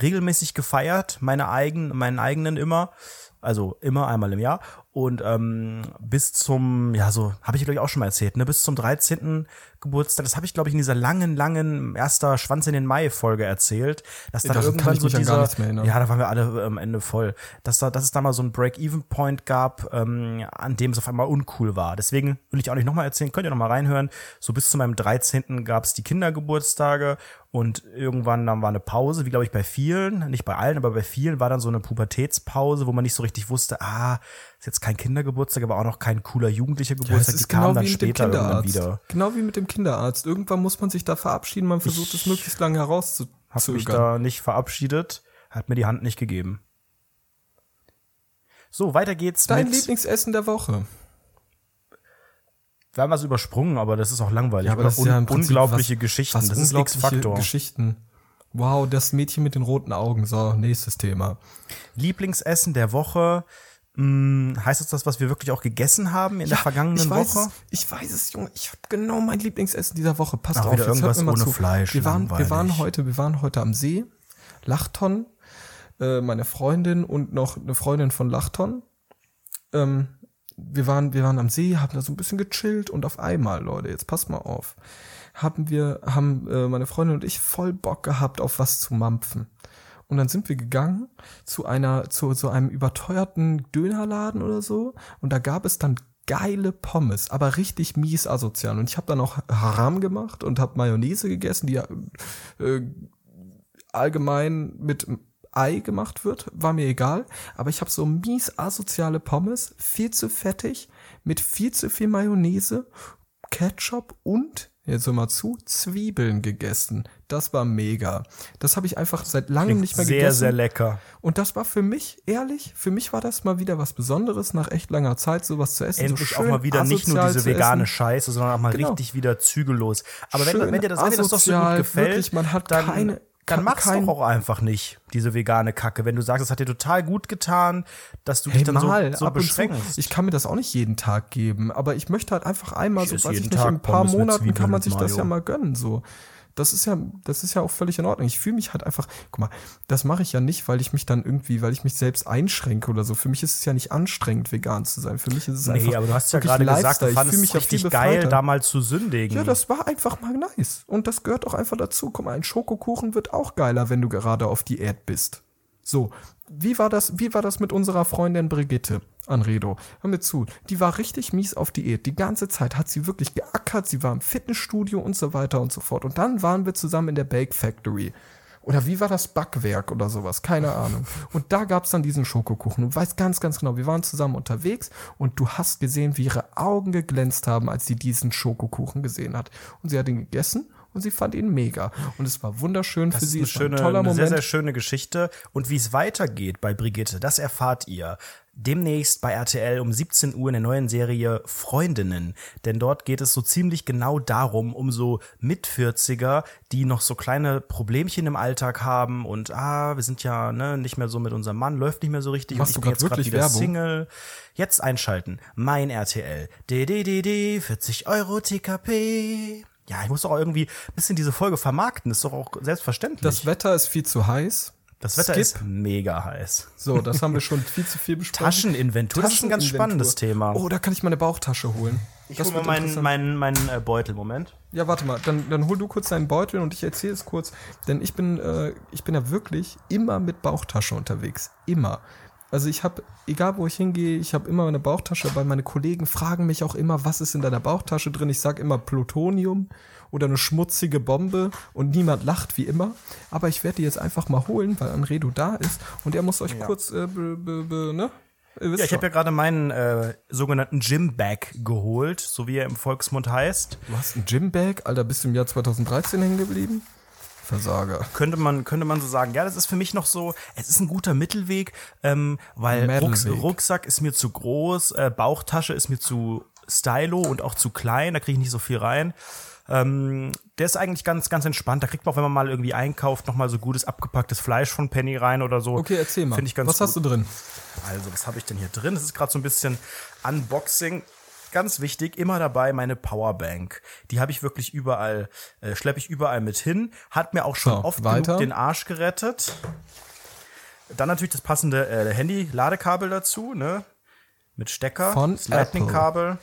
regelmäßig gefeiert, meine eigenen, meinen eigenen immer. Also immer einmal im Jahr. Und ähm, bis zum, ja, so, habe ich glaube ich auch schon mal erzählt, ne, bis zum 13. Geburtstag, das habe ich, glaube ich, in dieser langen, langen erster Schwanz in den Mai-Folge erzählt, dass dann
kann
irgendwann so dieser, ja, da waren wir alle am Ende voll, dass da, dass es da mal so ein Break-Even-Point gab, ähm, an dem es auf einmal uncool war. Deswegen will ich auch nicht nochmal erzählen, könnt ihr nochmal reinhören. So bis zu meinem 13. gab es die Kindergeburtstage und irgendwann dann war eine Pause, wie glaube ich bei vielen, nicht bei allen, aber bei vielen war dann so eine Pubertätspause, wo man nicht so richtig wusste, ah, ist jetzt kein Kindergeburtstag, aber auch noch kein cooler jugendlicher
Ja,
Geburtstag.
es
die
ist
kamen
genau
dann später irgendwann wieder.
Genau wie mit dem Kinderarzt. Irgendwann muss man sich da verabschieden, man versucht es möglichst lange
Hab mich
herauszuzögern.
da nicht verabschiedet, hat mir die Hand nicht gegeben. So, weiter geht's
Dein
mit.
Lieblingsessen der Woche.
Wir haben was übersprungen, aber das ist auch langweilig.
aber das ist
Un
ja
unglaubliche
was-
Geschichten.
was
das ist
unglaubliche
X-Faktor.
Geschichten. Wow, das Mädchen mit den roten Augen. So, nächstes Thema.
Lieblingsessen der Woche. Hm, heißt das das, was wir wirklich auch gegessen haben in der vergangenen
ich weiß
Woche?
Es, ich weiß es, Junge. Ich habe genau mein Lieblingsessen dieser Woche. Passt
Ach,
auf,
wieder
jetzt hört
irgendwas
mir mal
ohne
zu.
Fleisch,
Wir waren, wir waren heute, wir waren heute am See. Lachton, äh, meine Freundin und noch eine Freundin von Lachton. Ähm, wir waren, wir waren am See, haben da so ein bisschen gechillt und auf einmal, Leute, jetzt passt mal auf, haben wir, haben äh, meine Freundin und ich voll Bock gehabt, auf was zu mampfen. Und dann sind wir gegangen zu einer, zu so einem überteuerten Dönerladen oder so. Und da gab es dann geile Pommes, aber richtig mies asozial. Und ich habe dann auch Haram gemacht und habe Mayonnaise gegessen, die äh, allgemein mit Ei gemacht wird, war mir egal. Aber ich habe so mies asoziale Pommes, viel zu fettig, mit viel zu viel Mayonnaise, Ketchup und, jetzt hör mal zu, Zwiebeln gegessen. Das war mega. Das habe ich einfach seit langem nicht mehr
sehr,
gegessen.
sehr lecker.
Und das war für mich, ehrlich, für mich war das mal wieder was Besonderes, nach echt langer Zeit sowas zu essen.
Endlich
so
auch mal wieder nicht nur diese vegane. Scheiße, sondern auch mal
Genau.
richtig wieder zügellos. Aber wenn,
Schön
wenn dir das, wenn dir das doch so gut gefällt,
wirklich, man hat
dann,
keine-
dann mach's
kein-
doch auch einfach nicht, diese vegane Kacke. Wenn du sagst, es hat dir total gut getan, dass du
Hey,
dich dann
mal,
so, so
und zu.
beschränkst.
Ich kann mir das auch nicht jeden Tag geben, aber ich möchte halt einfach einmal
Ich
so, weiß ich nicht, in ein paar Monaten kann man sich das ja mal gönnen, so. Das ist ja, das ist ja auch völlig in Ordnung. Ich fühle mich halt einfach, guck mal, das mache ich ja nicht, weil ich mich dann irgendwie, weil ich mich selbst einschränke oder so. Für mich ist es ja nicht anstrengend, vegan zu sein. Für mich ist es einfach.
Nee, aber du hast ja gerade gesagt, du
Ich
fandest es
mich
richtig geil,
befreiter.
da mal zu sündigen.
Ja, das war einfach mal nice. Und das gehört auch einfach dazu. Guck mal, ein Schokokuchen wird auch geiler, wenn du gerade auf Diät bist. So, wie war das, wie war das mit unserer Freundin Brigitte Anredo? Hör mir zu, die war richtig mies auf Diät. Die ganze Zeit hat sie wirklich geackert, sie war im Fitnessstudio und so weiter und so fort. Und dann waren wir zusammen in der Bake Factory. Oder wie war das Backwerk oder sowas? Keine Ahnung. Und da gab's dann diesen Schokokuchen. Du weißt ganz, ganz genau, wir waren zusammen unterwegs und du hast gesehen, wie ihre Augen geglänzt haben, als sie diesen Schokokuchen gesehen hat. Und sie hat ihn gegessen und sie fand ihn mega. Und es war wunderschön
Das
für
ist
sie.
eine,
Es war
schöne,
ein toller
eine
Moment.
sehr, sehr schöne Geschichte. Und wie es weitergeht bei Brigitte, das erfahrt ihr demnächst bei RTL um 17 Uhr in der neuen Serie Freundinnen. Denn dort geht es so ziemlich genau darum, um so Mit-40er, die noch so kleine Problemchen im Alltag haben und ah, wir sind ja ne, nicht mehr so mit unserem Mann, läuft nicht mehr so richtig
Machst
und
du
ich bin jetzt gerade
wirklich
wieder
Werbung?
Single. Jetzt einschalten. Mein RTL. DDDD, 40 Euro TKP. Ja, ich muss doch auch irgendwie ein bisschen diese Folge vermarkten. Ist doch auch selbstverständlich.
Das Wetter ist viel zu heiß.
Das Wetter
Skip.
ist mega heiß.
So, das haben wir schon viel zu viel besprochen.
Tascheninventur, das ist ein ganz spannendes Thema.
Oh, da kann ich meine Bauchtasche holen.
ich
das
hole
wird
mal meinen, meinen, meinen äh, Beutel, Moment.
Ja, warte mal, dann, dann hol du kurz deinen Beutel und ich erzähle es kurz, denn ich bin, äh, ich bin ja wirklich immer mit Bauchtasche unterwegs. Immer. Also ich habe, egal wo ich hingehe, ich habe immer eine Bauchtasche, weil meine Kollegen fragen mich auch immer, was ist in deiner Bauchtasche drin. Ich sage immer Plutonium oder eine schmutzige Bombe und niemand lacht wie immer. Aber ich werde die jetzt einfach mal holen, weil Anredo da ist und er muss euch kurz, äh, be, be, be, ne?
Ja, ich habe ja gerade meinen äh, sogenannten Gym-Bag geholt, so wie er im Volksmund heißt.
du hast ein Gymbag, Alter, bist du im Jahr 2013 hängen geblieben? Versager.
Könnte man, könnte man so sagen. Ja, das ist für mich noch so, es ist ein guter Mittelweg, ähm, weil Rucks. Rucksack ist mir zu groß, äh, Bauchtasche ist mir zu stylo und auch zu klein, da kriege ich nicht so viel rein. Ähm, der ist eigentlich ganz, ganz entspannt. Da kriegt man auch, wenn man mal irgendwie einkauft, noch mal so gutes abgepacktes Fleisch von Penny rein oder so.
Okay, erzähl mal.
Finde ich ganz
Was
gut.
hast du drin?
Also, was habe ich denn hier drin? Das ist gerade so ein bisschen Unboxing. Ganz wichtig, immer dabei meine Powerbank. Die habe ich wirklich überall, äh, schleppe ich überall mit hin. Hat mir auch schon
So,
oft
weiter.
genug den Arsch gerettet. Dann natürlich das passende äh, Handy-Ladekabel dazu, ne? Mit Stecker,
Von
das Lightning-Kabel.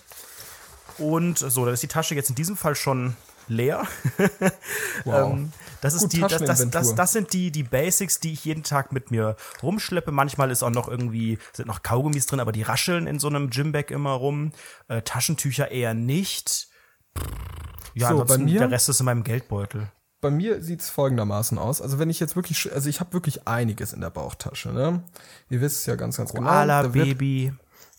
Und so, da ist die Tasche jetzt in diesem Fall schon leer.
Wow.
ähm, das, ist
Gut,
die, das, das, das, das sind die, die Basics, die ich jeden Tag mit mir rumschleppe. Manchmal ist auch noch irgendwie, sind noch Kaugummis drin, aber die rascheln in so einem Gymbag immer rum. Äh, Taschentücher eher nicht. Ja,
So, bei mir-
der Rest ist in meinem Geldbeutel.
Bei mir sieht's folgendermaßen aus. Also wenn ich jetzt wirklich, also ich habe wirklich einiges in der Bauchtasche. Ne? Ihr wisst es ja ganz, ganz genau.
Koala,
Da wird,
Baby.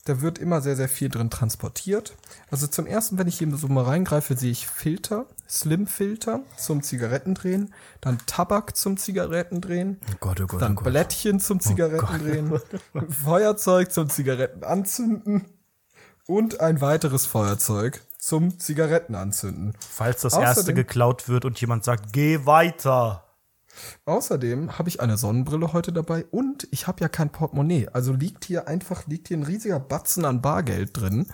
Da wird immer sehr, sehr viel drin transportiert. Also zum ersten, wenn ich hier so mal reingreife, sehe ich Filter, Slim-Filter zum Zigarettendrehen, dann Tabak zum Zigarettendrehen,
Oh Gott, oh Gott,
dann
oh Gott.
Blättchen zum Zigarettendrehen, Feuerzeug zum Zigarettenanzünden und ein weiteres Feuerzeug zum Zigarettenanzünden.
Falls das
Außerdem-
erste geklaut wird und jemand sagt, geh weiter.
Außerdem habe ich eine Sonnenbrille heute dabei und ich habe ja kein Portemonnaie. Also liegt hier einfach, liegt hier ein riesiger Batzen an Bargeld drin.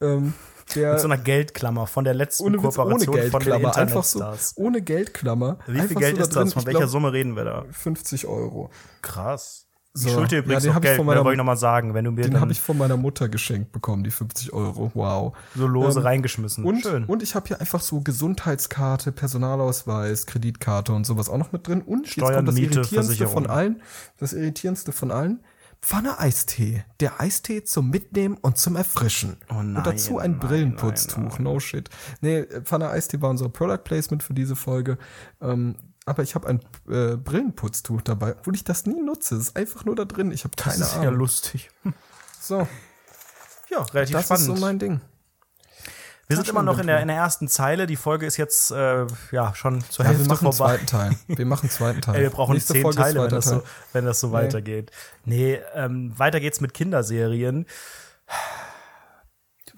Ähm, der
Mit so einer Geldklammer von der letzten
ohne, Witz,
Kooperation
ohne
von den
einfach so, ohne Geldklammer.
Wie viel Geld
so
ist
da
das? Von welcher
glaub,
Summe reden wir da?
50 Euro.
Krass.
So.
Ich schulde dir übrigens
Ja, den
noch
ich
Geld, ne,
meiner-
wollte ich nochmal sagen, wenn du mir
Den habe ich von meiner Mutter geschenkt bekommen, die 50 Euro. Wow.
so lose
ähm,
reingeschmissen.
Und,
Schön.
und ich habe hier einfach so Gesundheitskarte, Personalausweis, Kreditkarte und sowas auch noch mit drin. Und
Steuern,
jetzt kommt das
Miete,
Irritierendste von allen. Das Irritierendste von allen. Pfanne Eistee. Der Eistee zum Mitnehmen und zum Erfrischen.
Oh nein,
und dazu ein
nein,
Brillenputztuch. No shit. Nee, Pfanne Eistee war unser Product Placement für diese Folge. Ähm, aber ich habe ein äh, Brillenputztuch dabei, obwohl ich das nie nutze. Es ist einfach nur da drin. Ich habe
das
keine
ist ja
Ahnung.
lustig.
so,
Ja, relativ
das
spannend.
ist so mein Ding.
wir sind immer noch in der, in der ersten Zeile. Die Folge ist jetzt äh, ja schon zur
Ja, wir
Hälfte
machen einen
vorbei.
zweiten Teil. Wir machen einen zweiten Teil.
Ey, wir brauchen
Nächste
zehn
Folge ist
Teile, wenn das, so, wenn das so
Nee.
weitergeht. Nee, ähm, weiter geht's mit Kinderserien.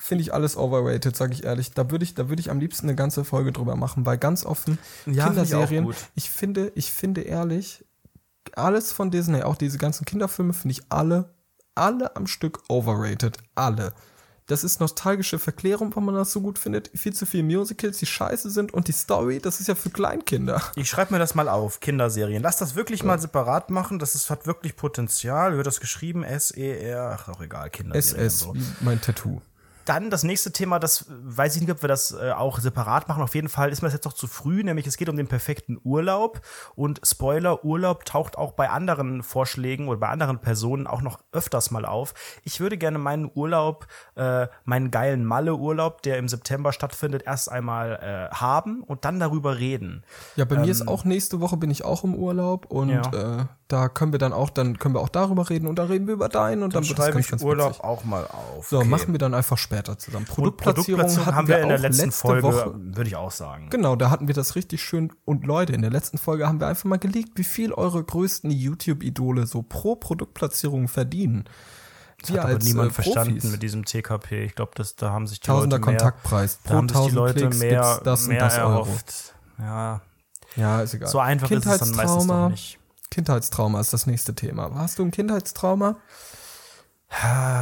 Finde ich alles overrated, sage ich ehrlich. Da würde ich, da würde ich am liebsten eine ganze Folge drüber machen, weil ganz offen
Ja, ich
Kinderserien.
gut.
Ich finde, ich finde ehrlich, alles von Disney, auch diese ganzen Kinderfilme, finde ich alle, alle am Stück overrated, alle. Das ist nostalgische Verklärung, wenn man das so gut findet. Viel zu viele Musicals, die scheiße sind und die Story, das ist ja für Kleinkinder.
Ich schreibe mir das mal auf, Kinderserien. Lass das wirklich mal separat machen. Das ist, hat wirklich Potenzial. Wird das geschrieben? S-E-R, ach, auch egal, Kinderserien.
SS,
so.
mein Tattoo.
Dann das nächste Thema, das weiß ich nicht, ob wir das äh, auch separat machen. Auf jeden Fall ist mir das jetzt noch zu früh, nämlich es geht um den perfekten Urlaub. Und Spoiler, Urlaub taucht auch bei anderen Vorschlägen oder bei anderen Personen auch noch öfters mal auf. Ich würde gerne meinen Urlaub, äh, meinen geilen Malle-Urlaub, der im September stattfindet, erst einmal äh, haben und dann darüber reden.
Ja, bei mir ist auch nächste Woche bin ich auch im Urlaub und
Ähm, Ja.
Da können wir dann auch, dann können wir auch darüber reden und dann reden wir über deinen und dann,
Dann
wird das ganz, ganz
Urlaub
witzig.
auch mal auf.
So,
Okay.
machen wir dann einfach später zusammen. Produktplatzierung,
Produktplatzierung
hatten
haben wir in der letzten
letzte
Folge,
Woche.
würde ich auch sagen.
Genau, da hatten wir das richtig schön. Und Leute, in der letzten Folge haben wir einfach mal gelegt, wie viel eure größten YouTube-Idole so pro Produktplatzierung verdienen.
Das hat aber niemand
äh,
verstanden mit diesem TKP. Ich glaube, da haben sich die
Tausender
Leute mehr,
Kontaktpreis.
da
Pro
haben sich die
1000
Leute
Klicks
mehr,
das und
mehr
das Euro.
erhofft. Ja,
Ja, ist egal.
so einfach ist es dann meistens doch nicht.
Kindheitstrauma ist das nächste Thema. Hast du ein Kindheitstrauma?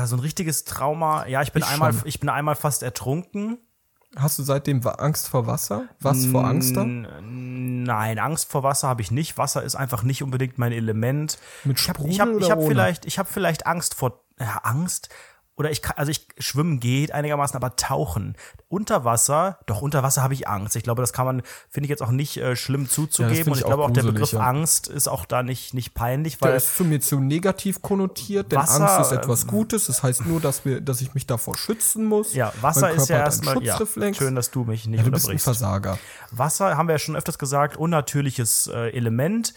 So ein richtiges Trauma. Ja, ich bin
Ich
einmal,
schon.
ich bin einmal fast ertrunken.
Hast du seitdem Angst vor Wasser? Was vor Angst da?
N- Nein, Angst vor Wasser habe ich nicht. Wasser ist einfach nicht unbedingt mein Element.
Mit
Ich habe
Sprudel
ich hab, ich hab vielleicht, ich hab vielleicht Angst vor ja, Angst. Oder ich kann, also ich schwimmen geht einigermaßen, aber tauchen. Unter Wasser, doch unter Wasser habe ich Angst. Ich glaube, das kann man, finde ich jetzt auch nicht äh, schlimm zuzugeben.
find
Und ich
ich
glaube
auch
der Begriff
ja.
Angst ist auch da nicht, nicht peinlich,
Der
weil
ist zu mir zu negativ konnotiert, denn
Wasser,
Angst ist etwas Gutes. Das heißt nur, dass wir, dass ich mich davor schützen muss.
ja, Wasser ist ja erstmal, ja,
Schutzreflex.
schön, dass du mich nicht
ja, du bist ein
unterbrichst.
Versager.
Wasser, haben wir ja schon öfters gesagt, unnatürliches äh, Element.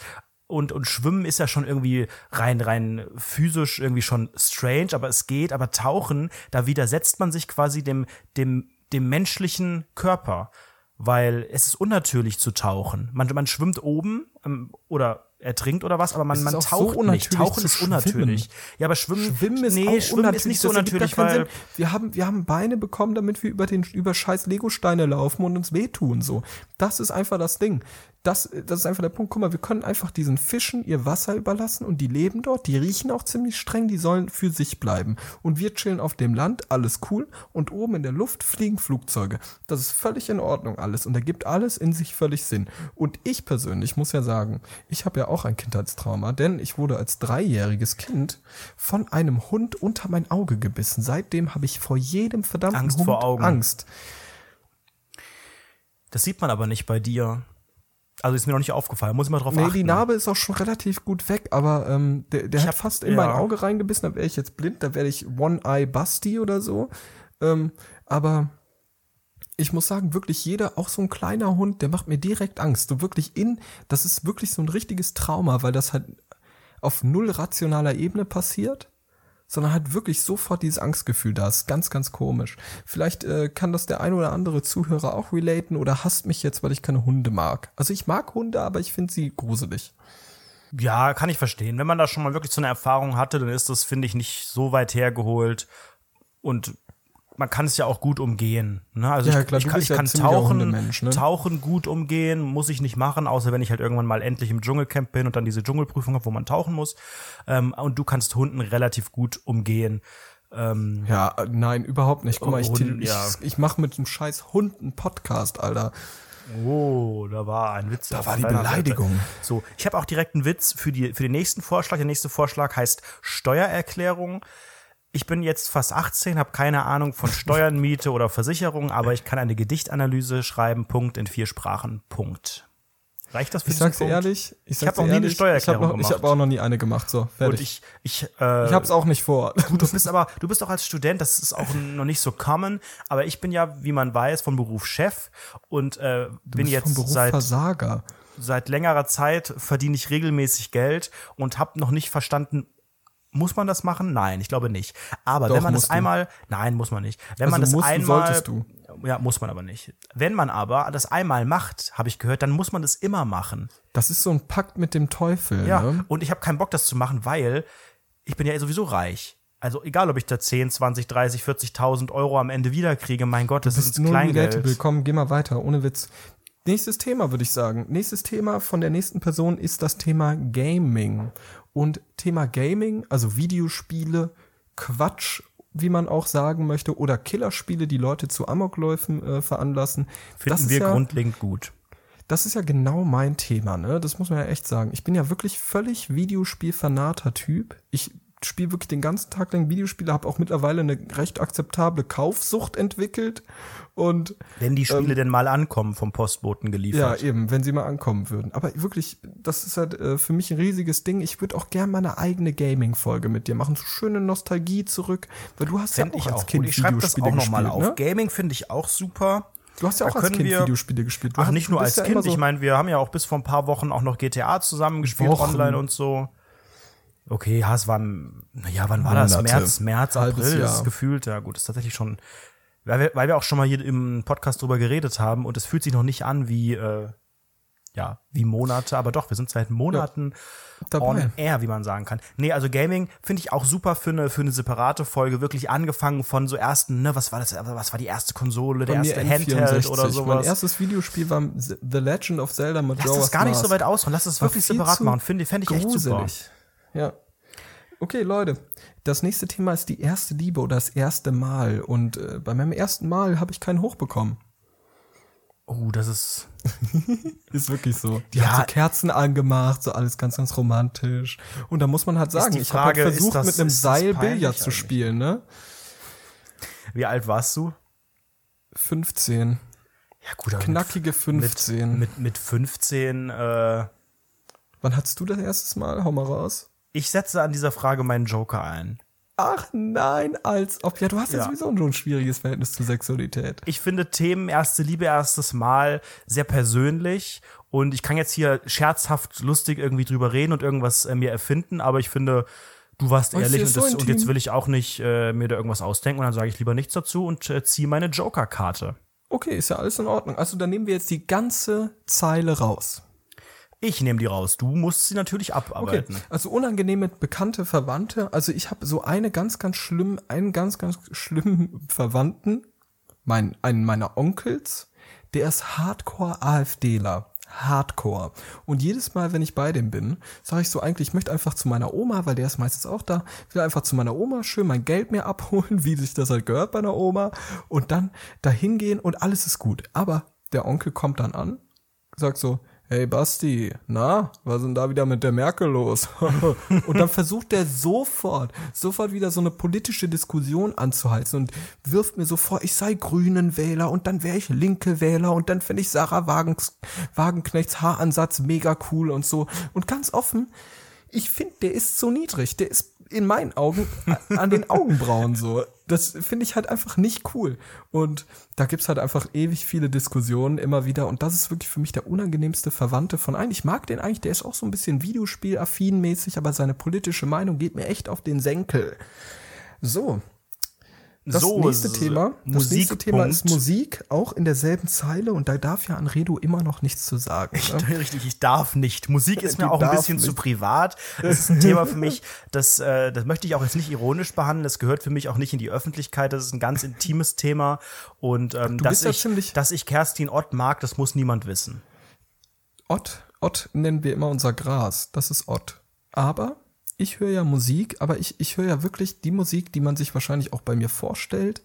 Und, und Schwimmen ist ja schon irgendwie rein, rein physisch irgendwie schon strange, aber es geht. Aber Tauchen, da widersetzt man sich quasi dem, dem, dem menschlichen Körper. Weil es ist unnatürlich zu tauchen. Man, man schwimmt oben ähm, oder ertrinkt oder was, aber man, man
auch so
taucht nicht.
unnatürlich
Tauchen ist unnatürlich. Ja, aber Schwimmen,
Schwimmen ist
nee, Schwimmen
unnatürlich.
ist nicht so
Das ergibt
natürlich,
gar keinen
weil
wir haben, wir haben Beine bekommen, damit wir über den über scheiß Lego-Steine laufen und uns wehtun. So, das ist einfach das Ding. Das, das ist einfach der Punkt. Guck mal, wir können einfach diesen Fischen ihr Wasser überlassen und die leben dort. Die riechen auch ziemlich streng. Die sollen für sich bleiben. Und wir chillen auf dem Land, alles cool. Und oben in der Luft fliegen Flugzeuge. Das ist völlig in Ordnung alles und ergibt alles in sich völlig Sinn. Und ich persönlich muss ja sagen sagen, ich habe ja auch ein Kindheitstrauma, denn ich wurde als dreijähriges Kind von einem Hund unter mein Auge gebissen. Seitdem habe ich vor jedem verdammten
Angst
Hund
vor Augen.
Angst.
Das sieht man aber nicht bei dir. Also ist mir noch nicht aufgefallen, muss ich mal drauf
Nee,
achten.
die Narbe ist auch schon relativ gut weg, aber ähm, der, der
Ich
hat
hab-
fast in
ja.
mein Auge reingebissen, da wäre ich jetzt blind, da wäre ich One-Eye-Busty oder so. Ähm, aber ich muss sagen, wirklich jeder, auch so ein kleiner Hund, der macht mir direkt Angst. So wirklich in, das ist wirklich so ein richtiges Trauma, weil das halt auf null rationaler Ebene passiert, sondern halt wirklich sofort dieses Angstgefühl da ist. Ganz, ganz komisch. Vielleicht äh, kann das der ein oder andere Zuhörer auch relaten oder hasst mich jetzt, weil ich keine Hunde mag. Also ich mag Hunde, aber ich finde sie gruselig.
Ja, kann ich verstehen. Wenn man da schon mal wirklich so eine Erfahrung hatte, dann ist das, finde ich, nicht so weit hergeholt. Und man kann es ja auch gut umgehen. Ne? Also
Ja,
ich,
klar,
ich kann, ich
ja
kann tauchen,
Hundemensch, ne?
tauchen gut umgehen, muss ich nicht machen, außer wenn ich halt irgendwann mal endlich im Dschungelcamp bin und dann diese Dschungelprüfung habe, wo man tauchen muss. Ähm, und du kannst Hunden relativ gut umgehen. Ähm,
Ja, nein, überhaupt nicht. Guck mal, ich,
Hund,
ich,
ja.
ich mache mit dem scheiß Hund einen Podcast, Alter.
Oh, da war ein Witz.
Da war die Beleidigung.
Seite. So, ich habe auch direkt einen Witz für, die, für den nächsten Vorschlag. Der nächste Vorschlag heißt Steuererklärung. Ich bin jetzt fast 18, habe keine Ahnung von Steuern, Miete oder Versicherung, aber ich kann eine Gedichtanalyse schreiben, Punkt, in vier Sprachen, Punkt. Reicht das für
Ich
diesen
sag's
Punkt?
ehrlich, ich sag's
hab
dir
noch nie eine Steuererklärung
ich hab noch, Ich
gemacht.
habe auch noch nie eine gemacht. So,
Und
fertig.
ich, ich, äh,
ich hab's auch nicht vor.
Du bist aber, du bist auch als Student, das ist auch noch nicht so common, aber ich bin ja, wie man weiß, vom Beruf Chef und äh, bin jetzt
vom Beruf
seit
Versager.
seit längerer Zeit verdiene ich regelmäßig Geld und habe noch nicht verstanden, muss man das machen? Nein, ich glaube nicht. Aber
Doch,
wenn man
musst
es
du.
einmal, nein, muss man nicht. Wenn
Also
man das
musst
einmal,
solltest du.
ja, muss man aber nicht. Wenn man aber das einmal macht, habe ich gehört, dann muss man das immer machen.
Das ist so ein Pakt mit dem Teufel,
Ja.
ne?
Und ich habe keinen Bock, das zu machen, weil ich bin ja sowieso reich. Also egal, ob ich da 10, 20, 30, 40.000 Euro am Ende wiederkriege, mein Gott, das ist
null
Kleingeld.
Komm, geh mal weiter, ohne Witz. Nächstes Thema würde ich sagen. Nächstes Thema von der nächsten Person ist das Thema Gaming. Und Thema Gaming, also Videospiele, Quatsch, wie man auch sagen möchte, oder Killerspiele, die Leute zu Amokläufen äh, veranlassen.
Finden wir
ja,
grundlegend gut.
das ist ja genau mein Thema, ne? Das muss man ja echt sagen. Ich bin ja wirklich völlig Videospiel-fanater Typ. Ich spiele wirklich den ganzen Tag lang Videospiele, habe auch mittlerweile eine recht akzeptable Kaufsucht entwickelt und
Wenn die Spiele denn mal ankommen, vom Postboten
ja,
geliefert.
eben, wenn sie mal ankommen würden. Aber wirklich, das ist halt äh, für mich ein riesiges Ding. Ich würde auch gerne mal eine eigene Gaming-Folge mit dir machen. So schöne Nostalgie zurück, weil du hast
Fänd
ja auch als
auch
Kind
gut. Ich schreibe das
Videospiele
auch nochmal
gespielt,
auf.
ne?
Gaming finde ich auch super.
Du hast ja
Da
auch als Kind
wir-
Videospiele gespielt. Du
Ach,
hast-
nicht nur als
ja
Kind.
so-
Ich meine, wir haben ja auch bis vor ein paar Wochen auch noch GTA zusammengespielt,
Wochen.
online und so. Okay, ja, es war, ja, wann war das?
Monate.
März, März,
Halbes
April, das
Jahr.
ist gefühlt, ja gut, ist tatsächlich schon, weil wir, weil wir auch schon mal hier im Podcast drüber geredet haben und es fühlt sich noch nicht an wie, äh, ja, wie Monate, aber doch, wir sind seit Monaten
Dabei.
on air, wie man sagen kann. Nee, also Gaming finde ich auch super für eine, für eine separate Folge, wirklich angefangen von so ersten, ne, was war das, was war die erste Konsole, der erste Handheld
N64.
oder
Mein
sowas.
erstes Videospiel war The Legend of Zelda
Lass
Majora's
das gar nicht so
Mask.
weit ausholen, lass das wirklich separat machen, finde fänd ich echt super.
Ja. Okay, Leute. Das nächste Thema ist die erste Liebe oder das erste Mal. Und äh, bei meinem ersten Mal habe ich keinen Hoch bekommen.
Oh, das ist,
Ist wirklich so. Die
Ja.
hat so Kerzen angemacht, so alles ganz, ganz romantisch. Und da muss man halt sagen, ich habe halt versucht,
das-
mit einem Seil Billard zu spielen, ne?
wie alt warst du?
15.
Ja, gut, aber
Knackige
mit,
15.
mit, mit 15, äh,
Wann hattest du das erstes Mal? Hau mal raus.
Ich setze an dieser Frage meinen Joker ein.
Ach nein, als ob. Ja, du hast ja,
Ja.
sowieso schon ein schwieriges Verhältnis zur Sexualität.
Ich finde Themen erste Liebe, erstes Mal sehr persönlich und ich kann jetzt hier scherzhaft, lustig irgendwie drüber reden und irgendwas äh, mir erfinden, aber ich finde, du warst
ich
ehrlich und,
es so
das, und jetzt will ich auch nicht äh, mir da irgendwas ausdenken und dann sage ich lieber nichts dazu und äh, ziehe meine Joker-Karte.
Okay, ist ja alles in Ordnung. Also dann nehmen wir jetzt die ganze Zeile raus.
Ich nehme die raus. Du musst sie natürlich
Okay,
abarbeiten.
also unangenehme bekannte Verwandte. Also ich habe so eine ganz, ganz schlimm, einen ganz, ganz schlimmen Verwandten, mein, einen meiner Onkels, der ist Hardcore AfDler. Hardcore. Und jedes Mal, wenn ich bei dem bin, sage ich so eigentlich, ich möchte einfach zu meiner Oma, weil der ist meistens auch da, will einfach zu meiner Oma schön mein Geld mir abholen, wie sich das halt gehört bei einer Oma, und dann dahin gehen und alles ist gut. Aber der Onkel kommt dann an, sagt so, hey Basti, na, was ist denn da wieder mit der Merkel los? und dann versucht er sofort, sofort wieder so eine politische Diskussion anzuheizen und wirft mir so vor, ich sei grünen Wähler und dann wäre ich linke Wähler und dann fände ich Sarah Wagens, Wagenknechts Haaransatz mega cool und so. Und ganz offen, ich finde, der ist zu niedrig. Der ist in meinen Augen an den Augenbrauen so. Das finde ich halt einfach nicht cool. Und da gibt's halt einfach ewig viele Diskussionen immer wieder. Und das ist wirklich für mich der unangenehmste Verwandte von allen. Ich mag den eigentlich, der ist auch so ein bisschen Videospiel-affin mäßig, aber seine politische Meinung geht mir echt auf den Senkel. So, das
so,
nächste Thema, das
Musik
nächste Thema
Punkt.
ist Musik, auch in derselben Zeile und da darf ja Anredo immer noch nichts zu sagen. Ne?
Richtig, ich darf nicht. Musik ist mir auch ein bisschen zu
nicht.
privat. Das ist ein Thema für mich, das, äh, das möchte ich auch jetzt nicht ironisch behandeln. Das gehört für mich auch nicht in die Öffentlichkeit. Das ist ein ganz intimes Thema. Und ähm, dass,
ja
ich, dass ich Kerstin Ott mag, das muss niemand wissen.
Ott, Ott nennen wir immer unser Gras, das ist Ott. Aber ich höre ja Musik, aber ich, ich höre ja wirklich die Musik, die man sich wahrscheinlich auch bei mir vorstellt.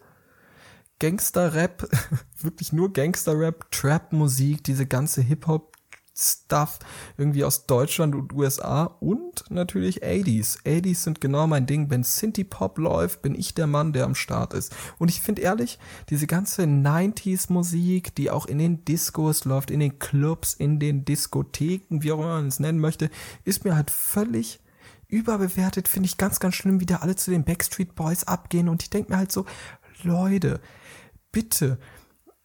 Gangster-Rap, wirklich nur Gangster-Rap, Trap-Musik, diese ganze Hip-Hop-Stuff irgendwie aus Deutschland und USA und natürlich 80s. 80s sind genau mein Ding. Wenn Synthie-Pop läuft, bin ich der Mann, der am Start ist. Und ich finde ehrlich, diese ganze 90s-Musik, die auch in den Discos läuft, in den Clubs, in den Diskotheken, wie auch immer man es nennen möchte, ist mir halt völlig überbewertet, finde ich ganz, ganz schlimm, wie da alle zu den Backstreet Boys abgehen und ich denke mir halt so, Leute, bitte,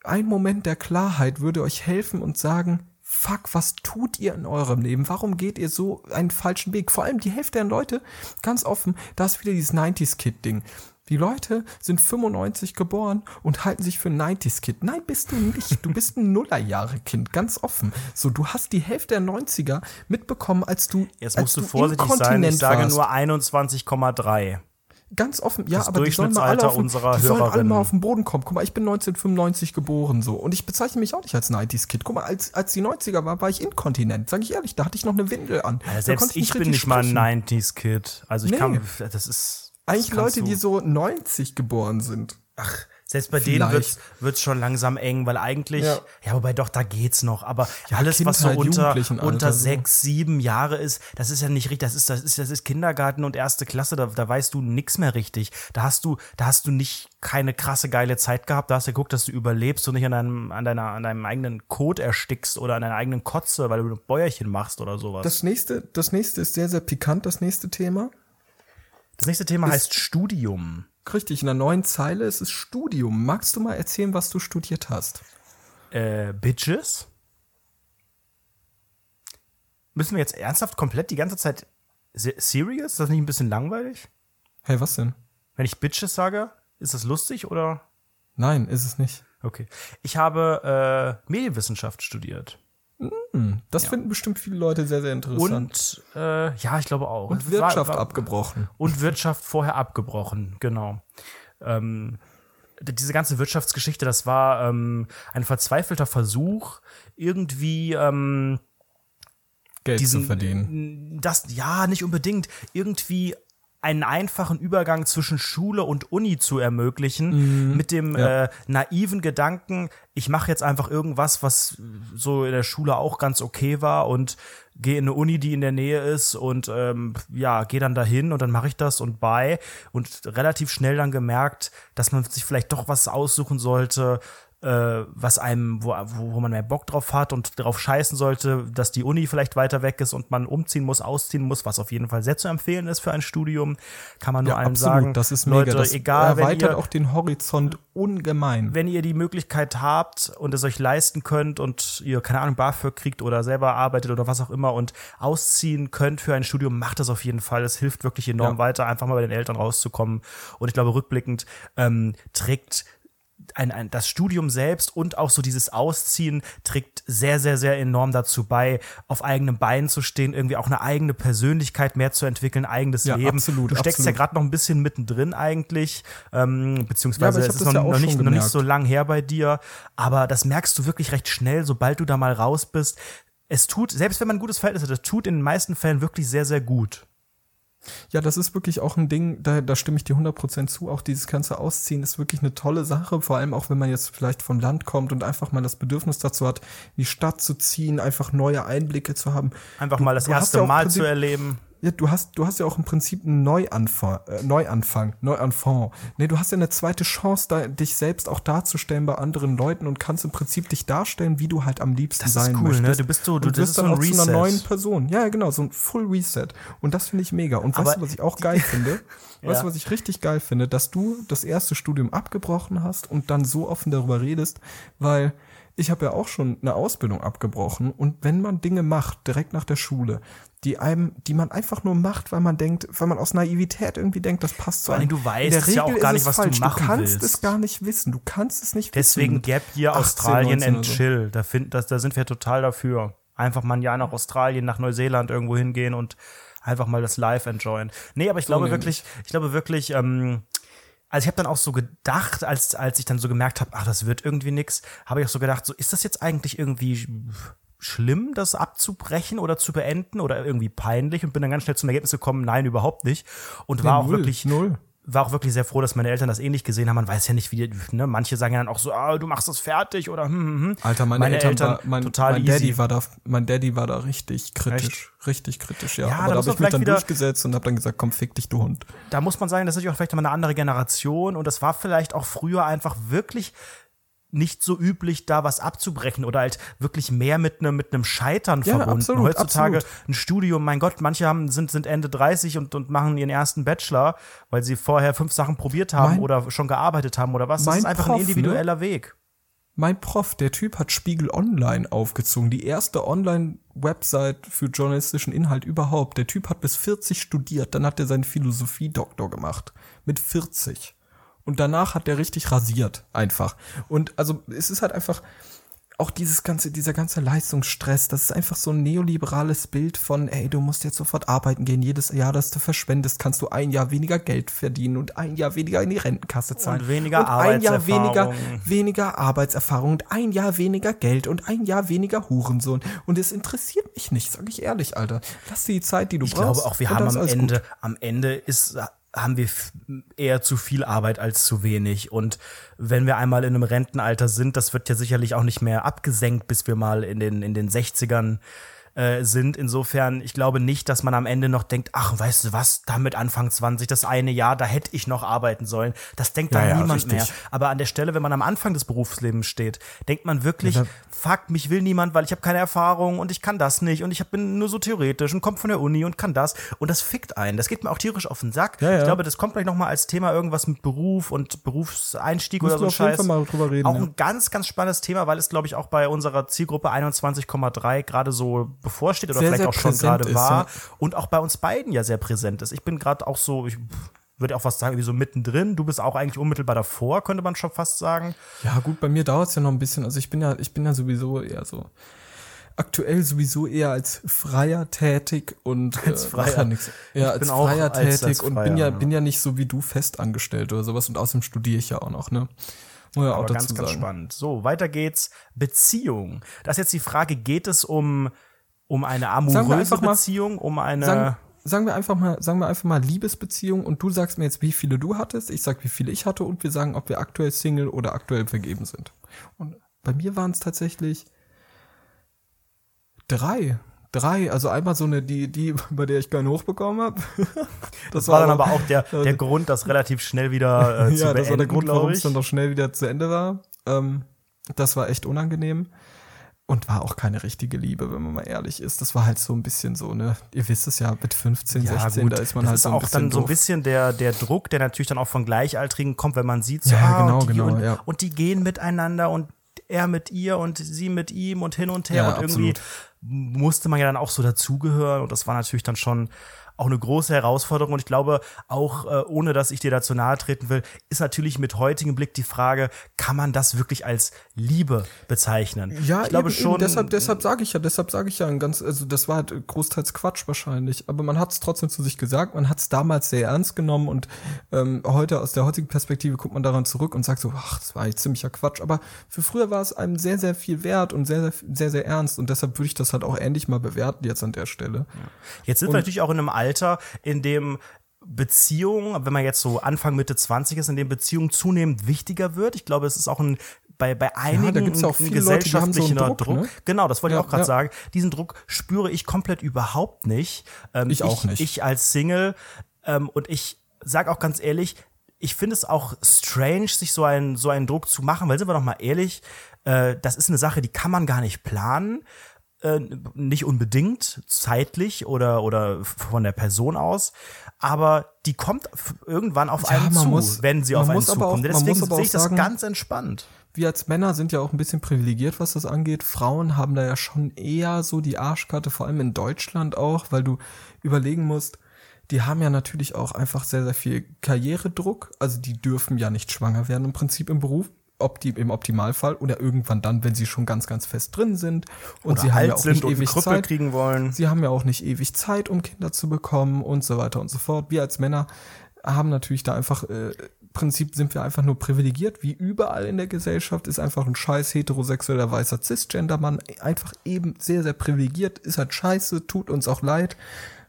ein Moment der Klarheit würde euch helfen und sagen, fuck, was tut ihr in eurem Leben? Warum geht ihr so einen falschen Weg? Vor allem die Hälfte der Leute, ganz offen, da ist wieder dieses 90s-Kid-Ding. Die Leute sind 95 geboren und halten sich für ein 90s-Kid. Nein, bist du nicht. Du bist ein Nullerjahre-Kind, ganz offen. So, du hast die Hälfte der 90er mitbekommen, als du
Jetzt musst du
du
vorsichtig sein. Ich sage
warst.
nur 21,3.
Ganz offen, ja,
Das
aber die sollen mal alle
Durchschnittsalter
auf
unserer
die sollen alle mal auf den Boden kommen. Guck mal, ich bin 1995 geboren so und ich bezeichne mich auch nicht als 90s-Kid. Guck mal, als, als die 90er war, war ich inkontinent. Sag ich ehrlich, da hatte ich noch eine Windel an.
Ja, selbst
konnte
ich bin nicht mal
sprechen.
ein 90s-Kid. Also ich
Nee.
kann, das ist.
Eigentlich Leute,
du-
die so 90 geboren sind.
Ach, selbst bei denen
Vielleicht.
wird's, wird's schon langsam eng, weil eigentlich, ja,
Ja.
wobei doch, da geht's noch. Aber alles, was so
Kindheit,
unter, unter sechs, sieben Jahre ist, das ist ja nicht richtig. Das ist, das ist, das ist Kindergarten und erste Klasse. Da, da weißt du nix mehr richtig. Da hast du, da hast du nicht keine krasse geile Zeit gehabt. Da hast du geguckt, dass du überlebst und nicht an deinem, an deiner, an deinem eigenen Kot erstickst oder an deiner eigenen Kotze, weil du ein Bäuerchen machst oder sowas. Das
nächste, das nächste ist sehr, sehr pikant, das nächste Thema.
Nächste Thema heißt Studium.
Richtig, in der neuen Zeile ist es Studium. Magst du mal erzählen, was du studiert hast?
Äh, Bitches? Müssen wir jetzt ernsthaft komplett die ganze Zeit se- serious? Ist das nicht ein bisschen langweilig?
Hey, was denn?
Wenn ich Bitches sage, ist das lustig oder?
Nein, ist es nicht.
Okay. Ich habe äh, Medienwissenschaft studiert.
Das finden bestimmt viele Leute sehr, sehr interessant.
Und äh, ja, ich glaube auch.
Und Wirtschaft
War- war-
abgebrochen.
Und Wirtschaft vorher abgebrochen, genau. Ähm, diese ganze Wirtschaftsgeschichte, das war ähm, ein verzweifelter Versuch, irgendwie ähm,
Geld
diesen,
zu verdienen.
Das, ja, nicht unbedingt. Irgendwie einen einfachen Übergang zwischen Schule und Uni zu ermöglichen, mit dem
Mhm. ja.
äh, naiven Gedanken, ich mache jetzt einfach irgendwas, was so in der Schule auch ganz okay war und gehe in eine Uni, die in der Nähe ist und ähm, ja, gehe dann dahin und dann mache ich das und bei und relativ schnell dann gemerkt, dass man sich vielleicht doch was aussuchen sollte, was einem, wo, wo, man mehr Bock drauf hat und darauf scheißen sollte, dass die Uni vielleicht weiter weg ist und man umziehen muss, ausziehen muss, was auf jeden Fall sehr zu empfehlen ist für ein Studium, kann man nur allen sagen.
Das ist
Leute,
mega. Das
egal,
erweitert
ihr,
auch den Horizont ungemein.
wenn ihr die Möglichkeit habt und es euch leisten könnt und ihr, keine Ahnung, BAföG kriegt oder selber arbeitet oder was auch immer und ausziehen könnt für ein Studium, macht das auf jeden Fall. Es hilft wirklich enorm
Ja.
weiter, einfach mal bei den Eltern rauszukommen. Und ich glaube, rückblickend ähm, trägt ein, ein, das Studium selbst und auch so dieses Ausziehen trägt sehr, sehr, sehr enorm dazu bei, auf eigenen Beinen zu stehen, irgendwie auch eine eigene Persönlichkeit mehr zu entwickeln, eigenes
Ja,
Leben.
absolut,
du steckst ja
absolut.
gerade noch ein bisschen mittendrin eigentlich, ähm,
Ja,
beziehungsweise
ich
es ist noch,
ja
noch, nicht, noch nicht so lang her bei dir, aber das merkst du wirklich recht schnell, sobald du da mal raus bist. Es tut, selbst wenn man ein gutes Verhältnis hat, es tut in den meisten Fällen wirklich sehr, sehr gut.
Ja, das ist wirklich auch ein Ding, da, da stimme ich dir 100% zu. Auch dieses ganze Ausziehen ist wirklich eine tolle Sache, vor allem auch wenn man jetzt vielleicht vom Land kommt und einfach mal das Bedürfnis dazu hat, in die Stadt zu ziehen, einfach neue Einblicke zu haben.
Einfach mal das erste
ja
Mal zu erleben.
Ja, du hast, du hast ja auch im Prinzip einen Neuanfang, äh, Neuanfang, Neuanfang. Nee, du hast ja eine zweite Chance, da, dich selbst auch darzustellen bei anderen Leuten und kannst im Prinzip dich darstellen, wie du halt am liebsten
Das
sein
ist cool,
möchtest.
ne? Du bist so, du
und
das
wirst
ist so
dann
ein
auch zu einer neuen
Reset.
Person. Ja, genau, so ein Full Reset. Und das finde ich mega. Und
Aber
weißt du, was ich auch geil finde?
Ja.
Weißt du, was ich richtig geil finde? Dass du das erste Studium abgebrochen hast und dann so offen darüber redest, weil ich habe ja auch schon eine Ausbildung abgebrochen und wenn man Dinge macht, direkt nach der Schule, die einem, die man einfach nur macht, weil man denkt, weil man aus Naivität irgendwie denkt, das passt zu einem.
du weißt
In der
es ja
Regel
auch gar
ist
nicht, was du
falsch.
machen
Du kannst
willst.
es gar nicht wissen. Du kannst es nicht
Deswegen
wissen.
Gap Year
18,
Australien
19
and
so.
Chill. Da, find, das, da sind wir total dafür. Einfach mal ein Jahr nach Australien, nach Neuseeland irgendwo hingehen und einfach mal das Live enjoyen. Nee, aber ich glaube
nämlich.
wirklich, ich glaube wirklich, ähm, also ich habe dann auch so gedacht, als, als ich dann so gemerkt habe, ach, das wird irgendwie nix, habe ich auch so gedacht, so ist das jetzt eigentlich irgendwie schlimm, das abzubrechen oder zu beenden oder irgendwie peinlich und bin dann ganz schnell zum Ergebnis gekommen, nein, überhaupt nicht. Und war auch
null,
wirklich
null.
war auch wirklich sehr froh, dass meine Eltern das ähnlich gesehen haben. Man weiß ja nicht, wie, die- ne, manche sagen ja dann auch so, ah, du machst das fertig oder hm, hm, hm.
Alter, meine, Eltern, war, mein,
total
mein
easy.
Daddy war da, mein Daddy war da richtig kritisch, richtig kritisch, ja.
Ja, da
Aber da habe ich mich dann
wieder-
durchgesetzt und habe dann gesagt, komm, fick dich, du Hund.
da muss man sagen, das ist natürlich auch vielleicht mal eine andere Generation und das war vielleicht auch früher einfach wirklich nicht so üblich, da was abzubrechen oder halt wirklich mehr mit einem mit einem Scheitern
Ja,
verbunden.
absolut,
Heutzutage
absolut.
ein Studium, mein Gott, manche haben, sind, sind Ende 30 und, und machen ihren ersten Bachelor, weil sie vorher fünf Sachen probiert haben
Mein-
oder schon gearbeitet haben oder was. Das ist einfach
Prof,
ein individueller Weg.
Mein Prof, der Typ hat Spiegel Online aufgezogen, die erste Online-Website für journalistischen Inhalt überhaupt. Der Typ hat bis 40 studiert, dann hat er seinen Philosophie-Doktor gemacht. Mit 40. Und danach hat er richtig rasiert, einfach. Und also es ist halt einfach auch dieses ganze, dieser ganze Leistungsstress, das ist einfach so ein neoliberales Bild von, ey, du musst jetzt sofort arbeiten gehen, jedes Jahr, das du verschwendest, kannst du ein Jahr weniger Geld verdienen und ein Jahr weniger in die Rentenkasse zahlen.
Und weniger
ein Jahr weniger,
Arbeitserfahrung.
weniger Arbeitserfahrung und ein Jahr weniger Geld und ein Jahr weniger Hurensohn. Und es interessiert mich nicht, sag ich ehrlich, Alter. Lass dir die Zeit, die du
Ich
brauchst.
glaube auch, wir
und
haben am Ende,
gut.
am Ende ist, haben wir eher zu viel Arbeit als zu wenig. Und wenn wir einmal in einem Rentenalter sind, das wird ja sicherlich auch nicht mehr abgesenkt, bis wir mal in den, in den 60ern äh, sind. Insofern, ich glaube nicht, dass man am Ende noch denkt, ach, weißt du was, damit Anfang 20, das eine Jahr, da hätte ich noch arbeiten sollen. Das denkt dann
Ja, ja,
niemand
richtig.
mehr. Aber an der Stelle, wenn man am Anfang des Berufslebens steht, denkt man wirklich,
Ja,
fuck, mich will niemand, weil ich habe keine Erfahrung und ich kann das nicht und ich bin nur so theoretisch und komme von der Uni und kann das und das fickt einen. Das geht mir auch tierisch auf den Sack.
Ja, ja.
Ich glaube, das kommt gleich noch mal als Thema irgendwas mit Beruf und Berufseinstieg oder
Müssen
so
wir
ein Scheiß.
Mal drüber reden,
Auch
ja.
ein ganz, ganz spannendes Thema, weil es, glaube ich, auch bei unserer Zielgruppe 21,3 gerade so bevorsteht oder
Sehr,
vielleicht
sehr
auch schon gerade
ist,
war
ja.
und auch bei uns beiden ja sehr präsent ist. Ich bin gerade auch so, ich würde auch was sagen, wie so mittendrin. Du bist auch eigentlich unmittelbar davor, könnte man schon fast sagen.
Ja, gut, bei mir dauert es ja noch ein bisschen. Also ich bin ja, ich bin ja sowieso eher so aktuell sowieso eher als Freier tätig und
Als
äh,
Freier.
Ja, nix. Ja als Freier
als-
tätig
als
und
Freier,
bin ja,
ja.
bin ja nicht so wie du fest angestellt oder sowas und außerdem studiere ich ja auch noch, ne? Muss ja auch
Aber
dazu
ganz, ganz
sagen.
spannend. So, weiter geht's. Beziehung. Das ist jetzt die Frage, geht es um, um eine amoröse
einfach mal-
Beziehung, um eine.
Sagen, sagen wir einfach mal, sagen wir einfach mal Liebesbeziehung und du sagst mir jetzt, wie viele du hattest, ich sag, wie viele ich hatte und wir sagen, ob wir aktuell Single oder aktuell vergeben sind. Und bei mir waren es tatsächlich drei. Drei, also einmal so eine, die, die, bei der ich keinen hochbekommen habe.
das war dann aber auch der, der Grund, das relativ schnell wieder äh, zu
ja,
beenden,
das war der Grund, warum es dann doch schnell wieder zu Ende war. Ähm, das war echt unangenehm. Und war auch keine richtige Liebe, wenn man mal ehrlich ist. Das war halt so ein bisschen so, ne? Ihr wisst es ja, mit 15, 16, da ist man
das
halt
ist
so ein
auch
bisschen
dann so ein bisschen der, der Druck, der natürlich dann auch von Gleichaltrigen kommt, wenn man sieht, so,
Ja,
ah,
genau,
und, die,
genau,
und,
ja.
und die gehen miteinander und er mit ihr und sie mit ihm und hin und her
Ja,
und irgendwie
absolut.
musste man ja dann auch so dazugehören und das war natürlich dann schon auch eine große Herausforderung und ich glaube auch, äh, ohne dass ich dir dazu nahe treten will, ist natürlich mit heutigem Blick die Frage, kann man das wirklich als Liebe bezeichnen?
Ja,
ich glaube
eben,
schon.
Eben. Deshalb, deshalb sage ich ja, deshalb sage ich ja ein ganz, also das war halt großteils Quatsch wahrscheinlich, aber man hat es trotzdem zu sich gesagt, man hat es damals sehr ernst genommen und ähm, heute aus der heutigen Perspektive guckt man daran zurück und sagt so, ach, das war eigentlich ziemlicher Quatsch, aber für früher war es einem sehr, sehr viel wert und sehr, sehr, sehr, sehr ernst und deshalb würde ich das halt auch ähnlich mal bewerten jetzt an der Stelle.
Jetzt sind wir natürlich auch in einem Alter, in dem Beziehung, wenn man jetzt so Anfang Mitte 20 ist, in dem Beziehung zunehmend wichtiger wird. Ich glaube, es ist auch ein bei, bei einigen
ja auch viele Leute, so
gesellschaftlicher
Druck, ne?
Genau, das wollte
Ja,
ich auch gerade
ja.
sagen. Diesen Druck spüre ich komplett überhaupt nicht. Ähm,
Ich auch nicht.
Ich als Single ähm, und ich sage auch ganz ehrlich, ich finde es auch strange, sich so einen, so einen Druck zu machen, weil sind wir doch mal ehrlich, äh, das ist eine Sache, die kann man gar nicht planen. Äh, nicht unbedingt zeitlich oder, oder von der Person aus, aber die kommt irgendwann auf
Ja,
einen zu,
muss-
wenn sie auf einen
auch-
zukommt.
man
Deswegen sehe
auch
ich das
sagen-
ganz entspannt.
wir als Männer sind ja auch ein bisschen privilegiert, was das angeht. Frauen haben da ja schon eher so die Arschkarte, vor allem in Deutschland auch, weil du überlegen musst, die haben ja natürlich auch einfach sehr, sehr viel Karrieredruck. Also die dürfen ja nicht schwanger werden im Prinzip im Beruf. Opti im Optimalfall oder irgendwann dann, wenn sie schon ganz, ganz fest drin sind und
Oder
sie haben
alt
ja auch nicht ewig Zeit.
kriegen wollen.
Sie haben ja auch nicht ewig Zeit, um Kinder zu bekommen und so weiter und so fort. Wir als Männer haben natürlich da einfach, äh, im Prinzip sind wir einfach nur privilegiert. Wie überall in der Gesellschaft ist einfach ein scheiß heterosexueller weißer Cisgender-Mann einfach eben sehr, sehr privilegiert, ist halt scheiße, tut uns auch leid.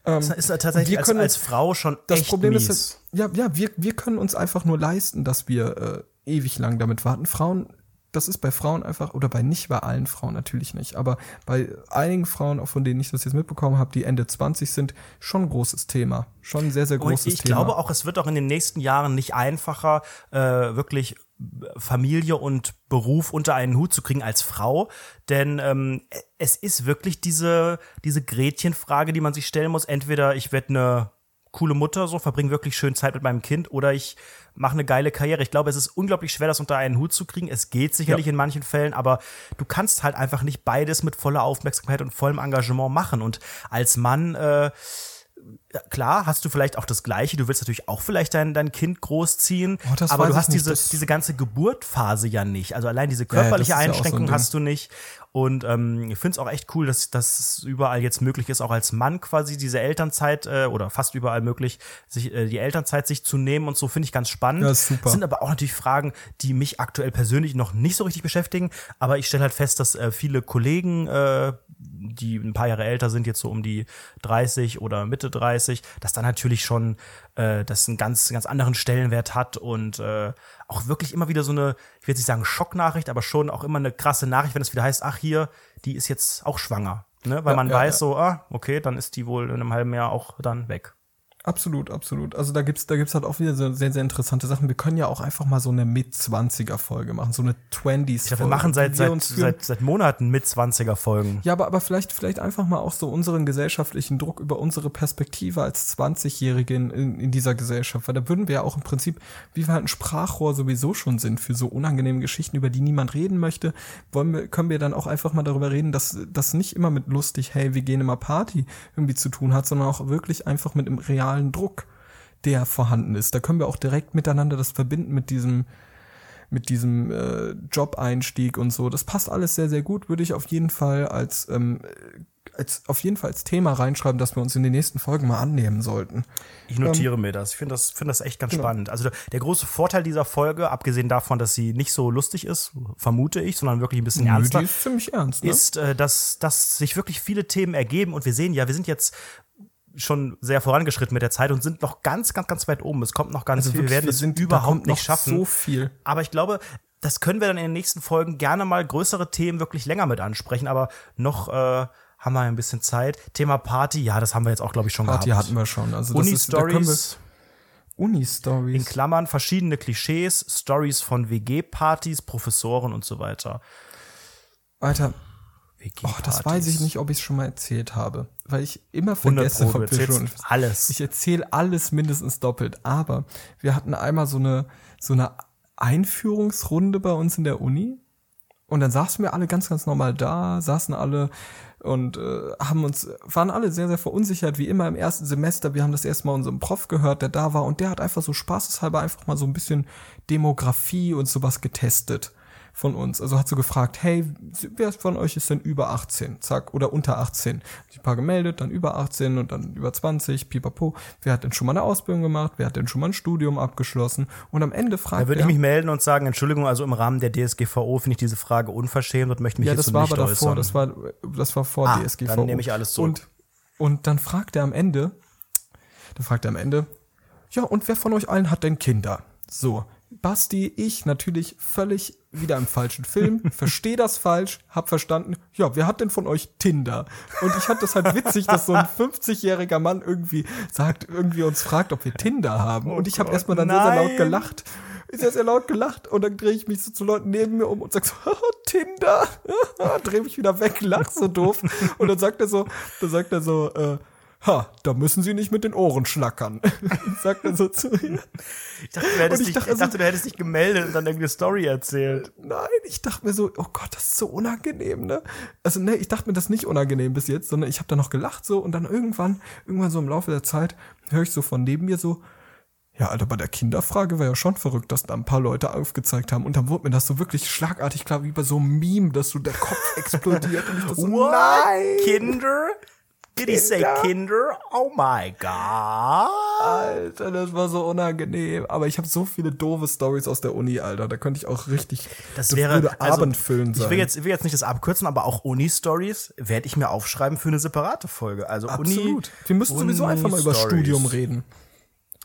Das ist ja tatsächlich
wir
als,
können-
als Frau schon
Das
echt
Problem
mies.
ist, ja, ja, wir, wir können uns einfach nur leisten, dass wir äh, ewig lang damit warten. Frauen, das ist bei Frauen einfach, oder bei nicht bei allen Frauen natürlich nicht, aber bei einigen Frauen, auch von denen ich das jetzt mitbekommen habe, die Ende 20 sind, schon ein großes Thema. Schon ein sehr, sehr großes
Und ich
Thema.
glaube auch, es wird auch in den nächsten Jahren nicht einfacher, äh, wirklich Familie und Beruf unter einen Hut zu kriegen als Frau. Denn ähm, es ist wirklich diese, diese Gretchenfrage, die man sich stellen muss. Entweder ich werde eine coole Mutter, so verbringe wirklich schön Zeit mit meinem Kind, oder ich mache eine geile Karriere. Ich glaube, es ist unglaublich schwer, das unter einen Hut zu kriegen. Es geht sicherlich
Ja.
in manchen Fällen, aber du kannst halt einfach nicht beides mit voller Aufmerksamkeit und vollem Engagement machen. Und als Mann äh, klar, hast du vielleicht auch das Gleiche. Du willst natürlich auch vielleicht dein, dein Kind großziehen,
Oh,
aber du hast
nicht.
diese, diese ganze Geburtphase ja nicht. Also allein diese
Ja, ja,
körperliche
das ist ja so
Einschränkung hast du nicht. Und ähm, ich finde es auch echt cool, dass das überall jetzt möglich ist, auch als Mann quasi diese Elternzeit äh, oder fast überall möglich, sich äh, die Elternzeit sich zu nehmen und so finde ich ganz spannend.
Ja, super.
Sind aber auch natürlich Fragen, die mich aktuell persönlich noch nicht so richtig beschäftigen. Aber ich stelle halt fest, dass äh, viele Kollegen, äh, die ein paar Jahre älter sind, jetzt so um die 30 oder Mitte 30, dass da natürlich schon äh, das einen ganz, ganz anderen Stellenwert hat und äh, auch wirklich immer wieder so eine, ich will jetzt nicht sagen Schocknachricht, aber schon auch immer eine krasse Nachricht, wenn es wieder heißt, ach hier, die ist jetzt auch schwanger. Ne? Weil
Ja,
man
ja,
weiß
ja.
so, ah, okay, dann ist die wohl in einem halben Jahr auch dann weg.
Absolut, absolut. Also da gibt's, da gibt's halt auch wieder so sehr, sehr interessante Sachen. Wir können ja auch einfach mal so eine Mit-20er-Folge machen, so eine 20s-Folge.
Ich glaube, wir machen seit,
wir
seit, seit, seit Monaten mit 20er Folgen.
Ja, aber, aber vielleicht, vielleicht einfach mal auch so unseren gesellschaftlichen Druck über unsere Perspektive als 20-Jährige in, in, in dieser Gesellschaft. Weil da würden wir ja auch im Prinzip, wie wir halt ein Sprachrohr sowieso schon sind für so unangenehme Geschichten, über die niemand reden möchte, wollen wir, können wir dann auch einfach mal darüber reden, dass das nicht immer mit lustig, hey, wir gehen immer Party irgendwie zu tun hat, sondern auch wirklich einfach mit dem realen Druck, der vorhanden ist. Da können wir auch direkt miteinander das verbinden mit diesem, mit diesem äh, Job-Einstieg und so. Das passt alles sehr, sehr gut. Würde ich auf jeden Fall als, ähm, als auf jeden Fall als Thema reinschreiben, dass wir uns in den nächsten Folgen mal annehmen sollten.
Ich notiere mir das. Ich finde das, finde das echt ganz spannend. Also der, große Vorteil dieser Folge, abgesehen davon, dass sie nicht so lustig ist, vermute ich, sondern wirklich ein bisschen ernster,
die ist ziemlich ernst, ne?
ist, äh, dass, dass sich wirklich viele Themen ergeben und wir sehen ja, wir sind jetzt schon sehr vorangeschritten mit der Zeit und sind noch ganz, ganz, ganz weit oben. Es kommt noch ganz viel. Wir werden es
da
überhaupt nicht schaffen.
So viel.
Aber ich glaube, das können wir dann in den nächsten Folgen gerne mal größere Themen wirklich länger mit ansprechen. Aber noch äh, haben wir ein bisschen Zeit. Thema Party, ja, das haben wir jetzt auch, glaube ich, schon
Party
gehabt.
hatten wir schon. Also wir,
Uni-Stories, in
Uni-Stories.
Klammern, verschiedene Klischees, Stories von WG-Partys, Professoren und so weiter.
Alter, oh, das weiß ich nicht, ob ich es schon mal erzählt habe. Weil ich immer
100
vergesse,
erzählst
schon
alles.
Ich erzähle alles mindestens doppelt. Aber wir hatten einmal so eine, so eine Einführungsrunde bei uns in der Uni. Und dann saßen wir alle ganz, ganz normal da, saßen alle und äh, haben uns, waren alle sehr, sehr verunsichert, wie immer im ersten Semester. Wir haben das erste Mal unserem Prof gehört, der da war, und der hat einfach so spaßeshalber einfach mal so ein bisschen Demografie und sowas getestet. Von uns. Also hat so gefragt, hey, wer von euch ist denn über 18? Zack, oder unter 18. Die paar gemeldet, dann über 18 und dann über 20, pipapo. Wer hat denn schon mal eine Ausbildung gemacht? Wer hat denn schon mal ein Studium abgeschlossen? Und am Ende fragt
Da würde ich mich melden und sagen, Entschuldigung, also im Rahmen der DSGVO finde ich diese Frage unverschämt und möchte mich
ja, das war
nicht
aber davor,
äußern.
das war, das war vor
Ah,
DSGVO.
dann nehme ich alles zurück.
Und, und dann fragt er am Ende, dann fragt er am Ende, ja, und wer von euch allen hat denn Kinder? So, Basti, ich natürlich völlig wieder im falschen Film, verstehe das falsch, hab verstanden, ja, wer hat denn von euch Tinder? Und ich fand das halt witzig, dass so ein 50-jähriger Mann irgendwie sagt, irgendwie uns fragt, ob wir Tinder haben. Und ich habe erstmal dann sehr, sehr laut
nein.
gelacht. Sehr, sehr laut gelacht und dann drehe ich mich so zu Leuten neben mir um und sag so, Tinder, drehe mich wieder weg, lach so doof. Und dann sagt er so, dann sagt er so, äh, ha, da müssen Sie nicht mit den Ohren schlackern. sagt er so zu mir.
Ich dachte, du hättest,
ich
dich,
dachte,
ich dachte, du hättest dich gemeldet und dann irgendeine Story erzählt.
Nein, ich dachte mir so, oh Gott, das ist so unangenehm, ne? Also ne, ich dachte mir das nicht unangenehm bis jetzt, sondern ich habe da noch gelacht so und dann irgendwann, irgendwann so im Laufe der Zeit höre ich so von neben mir so, ja, Alter, bei der Kinderfrage war ja schon verrückt, dass da ein paar Leute aufgezeigt haben und dann wurde mir das so wirklich schlagartig klar, wie bei so einem Meme, dass so der Kopf explodiert und ich das so,
What?
nein!
Kinder? Did he say
Kinder?
Oh my God.
Alter, das war so unangenehm. Aber ich habe so viele doofe Stories aus der Uni, Alter. Da könnte ich auch richtig.
Das wäre
würde
also,
abendfüllend sein.
Ich will jetzt, ich will jetzt nicht das abkürzen, aber auch Uni-Stories werde ich mir aufschreiben für eine separate Folge. Also Uni.
Absolut. Wir müssen sowieso einfach mal über. Studium reden.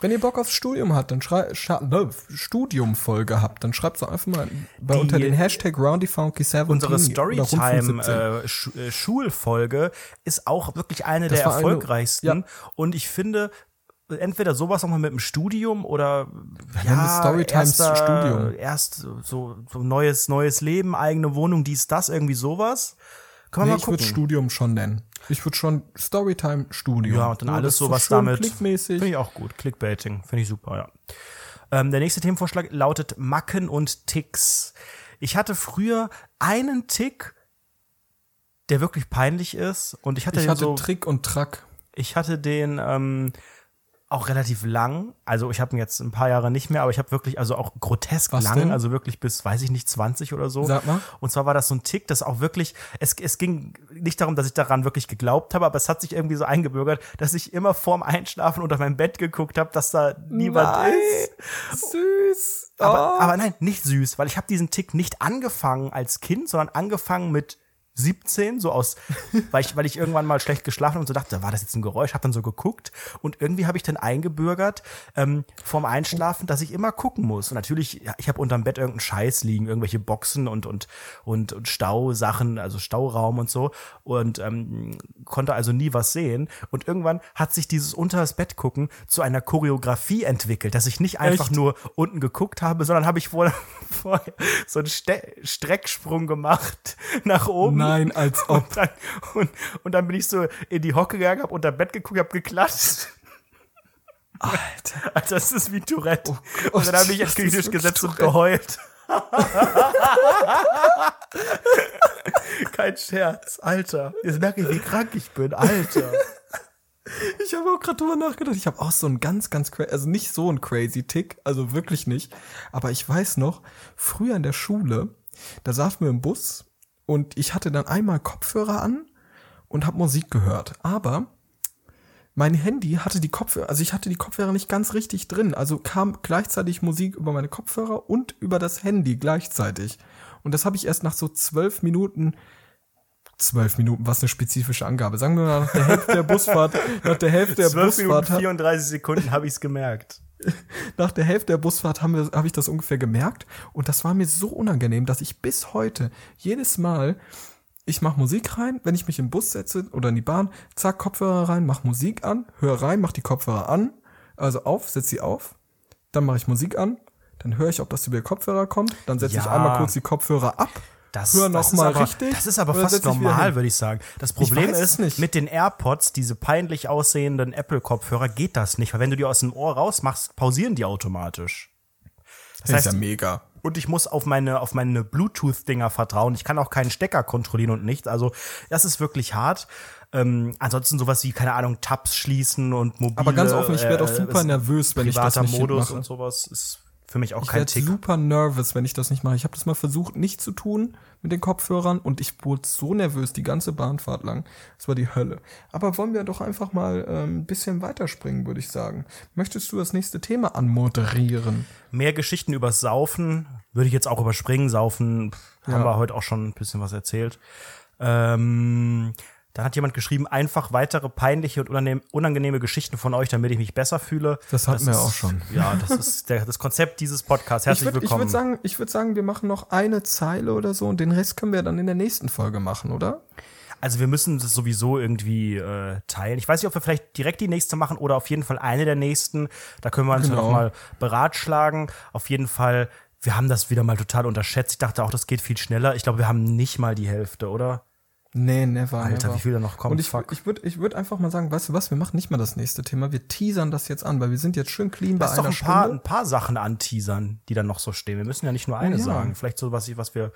Wenn ihr Bock aufs Studium habt, dann schreibt ne, Studiumfolge habt, dann schreibt doch einfach mal bei
Die-
unter den Hashtag RoundyFunky17
Unsere
oder Rundfunk 17.
Storytime äh, äh, Schulfolge ist auch wirklich eine der
war eine-
erfolgreichsten.
ja.
Und ich finde, entweder sowas nochmal mit dem Studium oder
wir Storytimes Studium.
Erst so, so neues, neues Leben, eigene Wohnung, dies, das, irgendwie sowas. Kann man
Nee,
mal
ich würde. Studium schon nennen. Ich würde schon Storytime Studium.
Ja, und dann alles so was damit.
Klickmäßig.
Finde ich auch gut. Clickbaiting. Finde ich super, ja. Ähm, der nächste Themenvorschlag lautet Macken und Ticks. Ich hatte früher einen Tick, der wirklich peinlich ist. Und ich hatte
Ich
den
hatte
so,
Trick und Track.
ich hatte den ähm, auch relativ lang. Also ich habe ihn jetzt ein paar Jahre nicht mehr, aber ich habe wirklich, also auch grotesk
Was
lang,
denn?
also wirklich bis, weiß ich nicht, 20 oder so.
Sag mal.
Und zwar war das so ein Tick, das auch wirklich, es, es ging nicht darum, dass ich daran wirklich geglaubt habe, aber es hat sich irgendwie so eingebürgert, dass ich immer vorm Einschlafen unter mein Bett geguckt habe, dass da niemand
Nein.
ist.
Süß.
Aber,
Oh.
aber nein, nicht süß, weil ich habe diesen Tick nicht angefangen als Kind, sondern angefangen mit 17, so aus, weil ich, weil ich irgendwann mal schlecht geschlafen und so dachte, war das jetzt ein Geräusch, hab dann so geguckt und irgendwie habe ich dann eingebürgert ähm, vorm Einschlafen, dass ich immer gucken muss. Und natürlich, ich habe unterm Bett irgendeinen Scheiß liegen, irgendwelche Boxen und und und, und Stausachen, also Stauraum und so und ähm, konnte also nie was sehen. Und irgendwann hat sich dieses unter das Bett gucken zu einer Choreografie entwickelt, dass ich nicht einfach
Echt?
nur unten geguckt habe, sondern habe ich vorher, vorher so einen Ste Strecksprung gemacht nach oben.
Nein, als ob.
Und dann, und, und dann bin ich so in die Hocke gegangen, hab unter Bett geguckt, hab geklatscht.
Alter.
Also das ist wie Tourette.
Gott,
und dann habe ich Küchentisch
wirklich
gesetzt und
Tourette.
geheult. Kein Scherz, Alter. Jetzt merke ich, wie krank ich bin, Alter.
Ich habe auch gerade drüber nachgedacht. Ich habe auch so einen ganz, ganz crazy, also nicht so einen crazy Tick, also wirklich nicht. Aber ich weiß noch, früher in der Schule, da saßen wir im Bus und ich hatte dann einmal Kopfhörer an und habe Musik gehört. Aber mein Handy hatte die Kopfhörer, also ich hatte die Kopfhörer nicht ganz richtig drin. Also kam gleichzeitig Musik über meine Kopfhörer und über das Handy gleichzeitig. Und das habe ich erst nach so zwölf Minuten zwölf Minuten, was eine spezifische Angabe. Sagen wir mal nach der Hälfte der Busfahrt, nach der Hälfte der
12 Minuten
Busfahrt,
34 Sekunden habe ich es gemerkt.
Nach der Hälfte der Busfahrt habe ich das ungefähr gemerkt und das war mir so unangenehm, dass ich bis heute jedes Mal ich mache Musik rein, wenn ich mich im Bus setze oder in die Bahn, zack, Kopfhörer rein, mach Musik an, hör rein, mach die Kopfhörer an, also auf, setz sie auf, dann mache ich Musik an, dann höre ich, ob das über die Kopfhörer kommt, dann setze ich
Ja.
einmal kurz die Kopfhörer ab,
Das,
hör
das
noch
ist
mal
aber,
richtig.
Das ist aber fast normal, würde ich sagen. Das Problem ist,
nicht.
mit den AirPods, diese peinlich aussehenden Apple-Kopfhörer, geht das nicht. Weil wenn du die aus dem Ohr rausmachst, pausieren die automatisch.
Das ist
heißt,
ja mega.
und ich muss auf meine, auf meine Bluetooth-Dinger vertrauen. Ich kann auch keinen Stecker kontrollieren und nichts. Also, das ist wirklich hart. Ähm, ansonsten sowas wie, keine Ahnung, Tabs schließen und mobile.
Aber ganz offen, ich werde auch
äh,
super
äh,
nervös, wenn ich das
privater
nicht
Modus
mache.
und sowas ist für mich auch
Ich
kein Tick.
super nervös, wenn ich das nicht mache. Ich habe das mal versucht, nicht zu tun mit den Kopfhörern und ich wurde so nervös die ganze Bahnfahrt lang. Das war die Hölle. Aber wollen wir doch einfach mal ähm, ein bisschen weiterspringen, würde ich sagen. Möchtest du das nächste Thema anmoderieren?
Mehr Geschichten übers Saufen würde ich jetzt auch überspringen. Saufen pff, haben
Ja.
wir heute auch schon ein bisschen was erzählt. Ähm, dann hat jemand geschrieben, einfach weitere peinliche und unangenehm- unangenehme Geschichten von euch, damit ich mich besser fühle.
Das hatten wir
ist,
auch schon.
Ja, das ist der, das Konzept dieses Podcasts.
Ich
Herzlich
würde
willkommen.
würd sagen, ich würd sagen, wir machen noch eine Zeile oder so und den Rest können wir dann in der nächsten Folge machen, oder?
Also wir müssen das sowieso irgendwie äh, teilen. Ich weiß nicht, ob wir vielleicht direkt die nächste machen oder auf jeden Fall eine der nächsten. Da können wir uns
Genau.
ja noch mal beratschlagen. Auf jeden Fall, wir haben das wieder mal total unterschätzt. Ich dachte auch, das geht viel schneller. Ich glaube, wir haben nicht mal die Hälfte, oder?
Nee, never.
Alter,
never.
wie viel da noch kommt,
Und ich,
fuck.
ich würde ich würd einfach mal sagen, weißt du was, wir machen nicht mal das nächste Thema, wir teasern das jetzt an, weil wir sind jetzt schön clean bei
Lass doch
einer
ein paar,
Stunde.
ein paar Sachen anteasern, die dann noch so stehen. Wir müssen ja nicht nur eine
ja.
sagen. Vielleicht so was, was wir,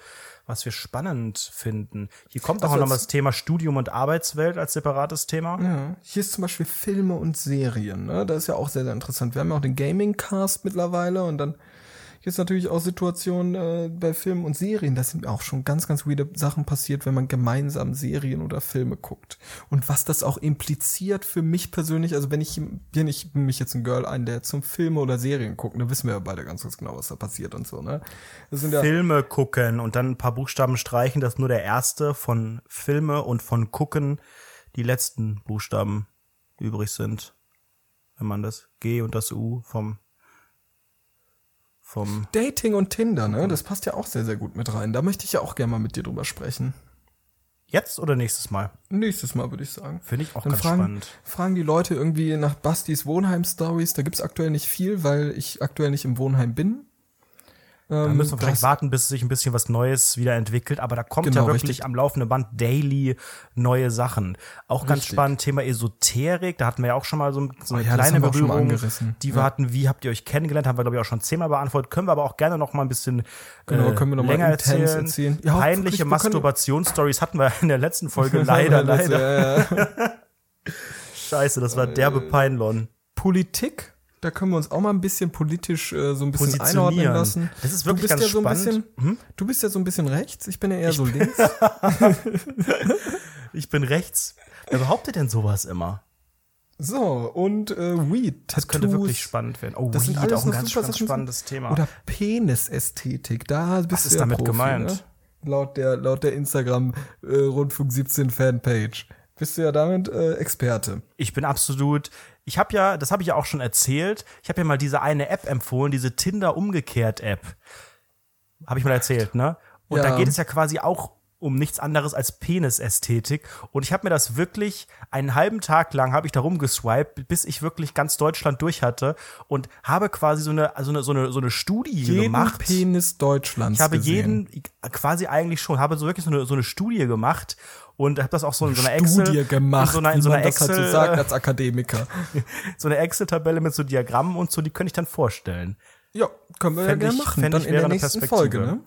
was wir spannend finden. Hier kommt auch
Also
noch mal
jetzt-
das Thema Studium und Arbeitswelt als separates Thema.
Ja, hier ist zum Beispiel Filme und Serien, ne? Das ist ja auch sehr, sehr interessant. Wir haben ja auch den Gaming-Cast mittlerweile und dann es natürlich auch Situationen äh, bei Filmen und Serien. Da sind auch schon ganz, ganz weirde Sachen passiert, wenn man gemeinsam Serien oder Filme guckt. Und was das auch impliziert für mich persönlich, also wenn ich bin ich mich jetzt ein Girl ein, der zum Filme oder Serien guckt, dann wissen wir ja beide ganz, ganz genau, was da passiert und so, ne? Sind ja
Filme gucken und dann ein paar Buchstaben streichen, dass nur der erste von Filme und von gucken die letzten Buchstaben übrig sind. Wenn man das G und das U vom vom
Dating und Tinder, ne? Das passt ja auch sehr, sehr gut mit rein. Da möchte ich ja auch gerne mal mit dir drüber sprechen.
jetzt oder nächstes Mal.
Nächstes Mal würde ich sagen.
Finde ich auch
Dann
ganz
fragen,
spannend.
fragen die Leute irgendwie nach Bastis Wohnheim-Stories. Da gibt's aktuell nicht viel, weil ich aktuell nicht im Wohnheim bin.
Da müssen wir vielleicht warten, bis sich ein bisschen was Neues wieder entwickelt. Aber da kommt
Genau,
ja wirklich
richtig.
am laufenden Band daily neue Sachen. Auch ganz
Richtig.
spannend, Thema Esoterik. Da hatten wir ja auch schon mal so, so eine
Oh ja,
kleine
mal
Berührung, die wir hatten. Wie habt ihr euch kennengelernt? Haben wir, glaube ich, auch schon zehnmal beantwortet. Können wir aber auch gerne noch mal ein bisschen
Genau,
äh,
können wir noch mal
länger
intens
erzählen.
erzählen. Ja,
Peinliche Masturbationsstories hatten wir in der letzten Folge. leider, leider.
äh,
Scheiße, das war derbe Peinlon.
Politik, da können wir uns auch mal ein bisschen politisch äh, so ein bisschen einordnen lassen.
Das ist
du
wirklich
bist
ganz
ja so ein
spannend. Hm?
bisschen, Du bist ja so ein bisschen rechts, ich bin ja eher so links.
Ich bin rechts. Wer behauptet denn sowas immer?
So, und äh, Weed,
Das könnte
Tattoos.
wirklich spannend werden. Oh,
Das
Weed,
alles
auch ein ganz, ganz spannendes Thema.
Oder Penisästhetik, da bist
Was
du
ist
ja
damit
Profi,
gemeint?
Ne? Laut der, laut der Instagram äh, Rundfunk 17 Fanpage. Bist du ja damit äh, Experte.
ich bin absolut. Ich habe ja, das habe ich ja auch schon erzählt. Ich habe ja mal diese eine App empfohlen, diese Tinder umgekehrt App. Habe ich mal erzählt, ne? Und
Ja.
da geht es ja quasi auch um nichts anderes als Penisästhetik. Und ich habe mir das wirklich einen halben Tag lang habe ich da rumgeswiped, bis ich wirklich ganz Deutschland durch hatte und habe quasi so eine, also eine, so eine, so eine Studie
Jeden
gemacht.
Penis Deutschlands
Ich habe
gesehen.
jeden, quasi eigentlich schon, habe so wirklich so eine, so eine Studie gemacht und habe das auch so in so einer
Studie
Excel,
gemacht,
in so einer, in so einer
das halt
Excel,
so sagt als Akademiker.
so eine Excel-Tabelle mit so Diagrammen und so, die könnte ich dann vorstellen.
Ja, können wir ja gerne
ich-
machen. Dann in der
eine
nächsten. Folge, ne?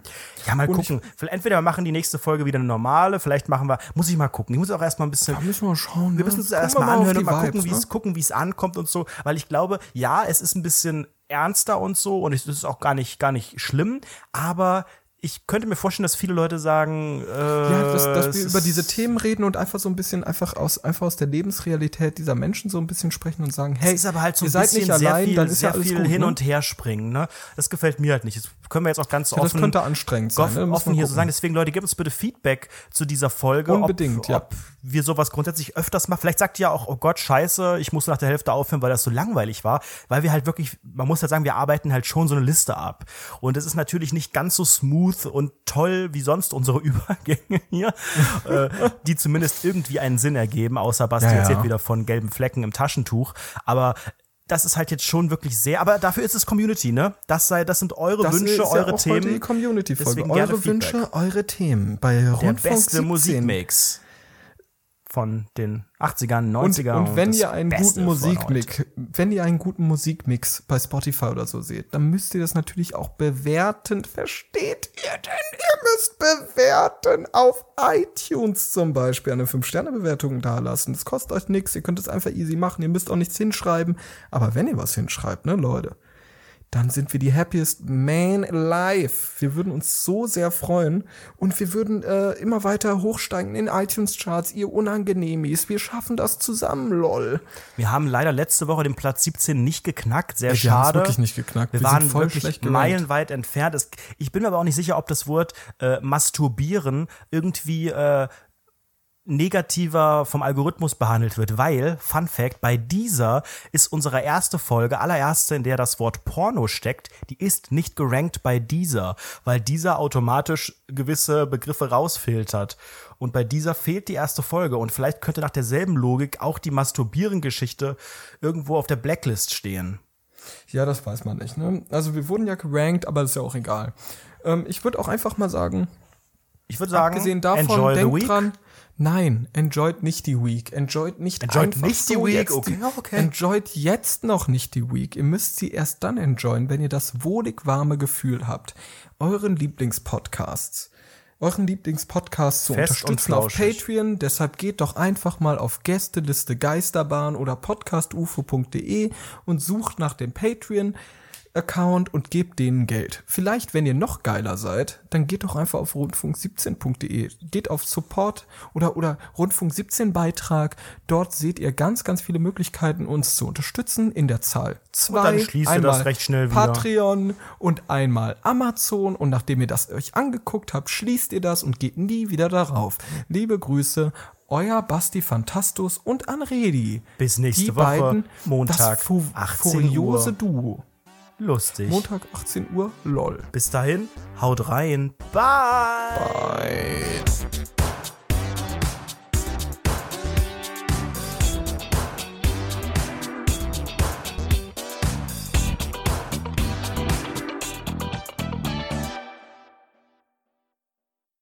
Ja, mal
Und
gucken. Vielleicht entweder wir machen die nächste Folge wieder eine normale, vielleicht machen wir, muss ich mal gucken. Ich muss auch erstmal ein bisschen,
Da müssen wir mal schauen.
wir
ne?
müssen uns erstmal
auf
anhören und mal
Vibes,
gucken, wie es
ne?
gucken, wie es ankommt und so, weil ich glaube, ja, es ist ein bisschen ernster und so und es ist auch gar nicht gar nicht schlimm, aber ich könnte mir vorstellen, dass viele Leute sagen, äh,
Ja, dass, dass wir über diese Themen reden und einfach so ein bisschen einfach aus, einfach aus der Lebensrealität dieser Menschen so ein bisschen sprechen und sagen, hey,
es ist aber halt so
ihr
ein
seid
bisschen
nicht allein,
sehr viel,
dann ist
sehr
ja alles
viel
gut,
hin
ne?
und her springen. Ne? Das gefällt mir halt nicht. Das können wir jetzt auch ganz
Ja, das
offen,
könnte anstrengend sein.
offen,
Ne? Muss
offen hier so sagen. Deswegen, Leute, gebt uns bitte Feedback zu dieser Folge.
Unbedingt,
ob,
ja.
ob wir sowas grundsätzlich öfters machen. Vielleicht sagt ihr ja auch, oh Gott, scheiße, ich musste nach der Hälfte aufhören, weil das so langweilig war. Weil wir halt wirklich, man muss halt sagen, wir arbeiten halt schon so eine Liste ab. Und es ist natürlich nicht ganz so smooth und toll wie sonst unsere Übergänge hier, äh, die zumindest irgendwie einen Sinn ergeben, außer Basti
Ja, ja.
erzählt wieder von gelben Flecken im Taschentuch. Aber das ist halt jetzt schon wirklich sehr, aber dafür ist es Community, ne? Das sei, das sind eure
Das
Wünsche,
ist ja
eure
auch heute die
Themen. Deswegen gerne
Eure. Wünsche, eure Themen bei
Der
Rundfunk
beste
17.
Musikmix von den 80ern,
Und,
90ern.
und wenn
das
ihr einen
Beste
guten. Musikmix, wenn ihr einen guten Musikmix bei Spotify oder so seht, dann müsst ihr das natürlich auch bewerten. Versteht ihr denn? Ihr müsst bewerten auf iTunes zum Beispiel eine 5-Sterne-Bewertung dalassen. Das kostet euch nichts. Ihr könnt es einfach easy machen. Ihr müsst auch nichts hinschreiben. Aber wenn ihr was hinschreibt, ne, Leute, dann sind wir die happiest man alive. Wir würden uns so sehr freuen und wir würden äh, immer weiter hochsteigen in iTunes-Charts, ihr Unangenehmis. Wir schaffen das zusammen, lol.
Wir haben leider letzte Woche den Platz 17 nicht geknackt, sehr
Wir
schade.
wirklich nicht geknackt.
Wir,
Wir
waren
voll
wirklich meilenweit entfernt. Ich bin mir aber auch nicht sicher, ob das Wort äh, masturbieren irgendwie äh, negativer vom Algorithmus behandelt wird, weil, Fun Fact, bei dieser ist unsere erste Folge, allererste, in der das Wort Porno steckt, die ist nicht gerankt bei dieser, weil dieser automatisch gewisse Begriffe rausfiltert. Und bei dieser fehlt die erste Folge und vielleicht könnte nach derselben Logik auch die Masturbieren-Geschichte irgendwo auf der Blacklist stehen.
Ja, das weiß man nicht. Ne? Also wir wurden ja gerankt, aber das ist ja auch egal. Ähm, ich würde auch einfach mal sagen,
Ich würde sagen,
abgesehen davon,
enjoy the
denkt
week.
dran, nein, enjoyt nicht die Week. Enjoyt nicht
Enjoyt
einfach
nicht die
so
Week?
Jetzt
Okay, okay.
Enjoyt jetzt noch nicht die Week. Ihr müsst sie erst dann enjoyen, wenn ihr das wohlig warme Gefühl habt, euren Lieblingspodcasts euren Lieblingspodcast zu
Fest
unterstützen auf. Patreon. Deshalb geht doch einfach mal auf Gästeliste Geisterbahn oder podcastufo.de und sucht nach dem Patreon. Account und gebt denen Geld. Vielleicht, wenn ihr noch geiler seid, dann geht doch einfach auf rundfunk17.de. Geht auf Support oder, oder Rundfunk 17 Beitrag. Dort seht ihr ganz, ganz viele Möglichkeiten, uns zu unterstützen in der Zahl zwei.
dann schließt ihr das recht schnell wieder.
Patreon und einmal Amazon. Und nachdem ihr das euch angeguckt habt, schließt ihr das und geht nie wieder darauf. Liebe Grüße, euer Basti Fantastus und Anredi.
Bis nächste
Die
Woche,
beiden,
Montag,
das fu
18
furiose
Uhr.
Duo.
Lustig.
Montag 18 Uhr, lol.
Bis dahin, haut rein. Bye.
Bye.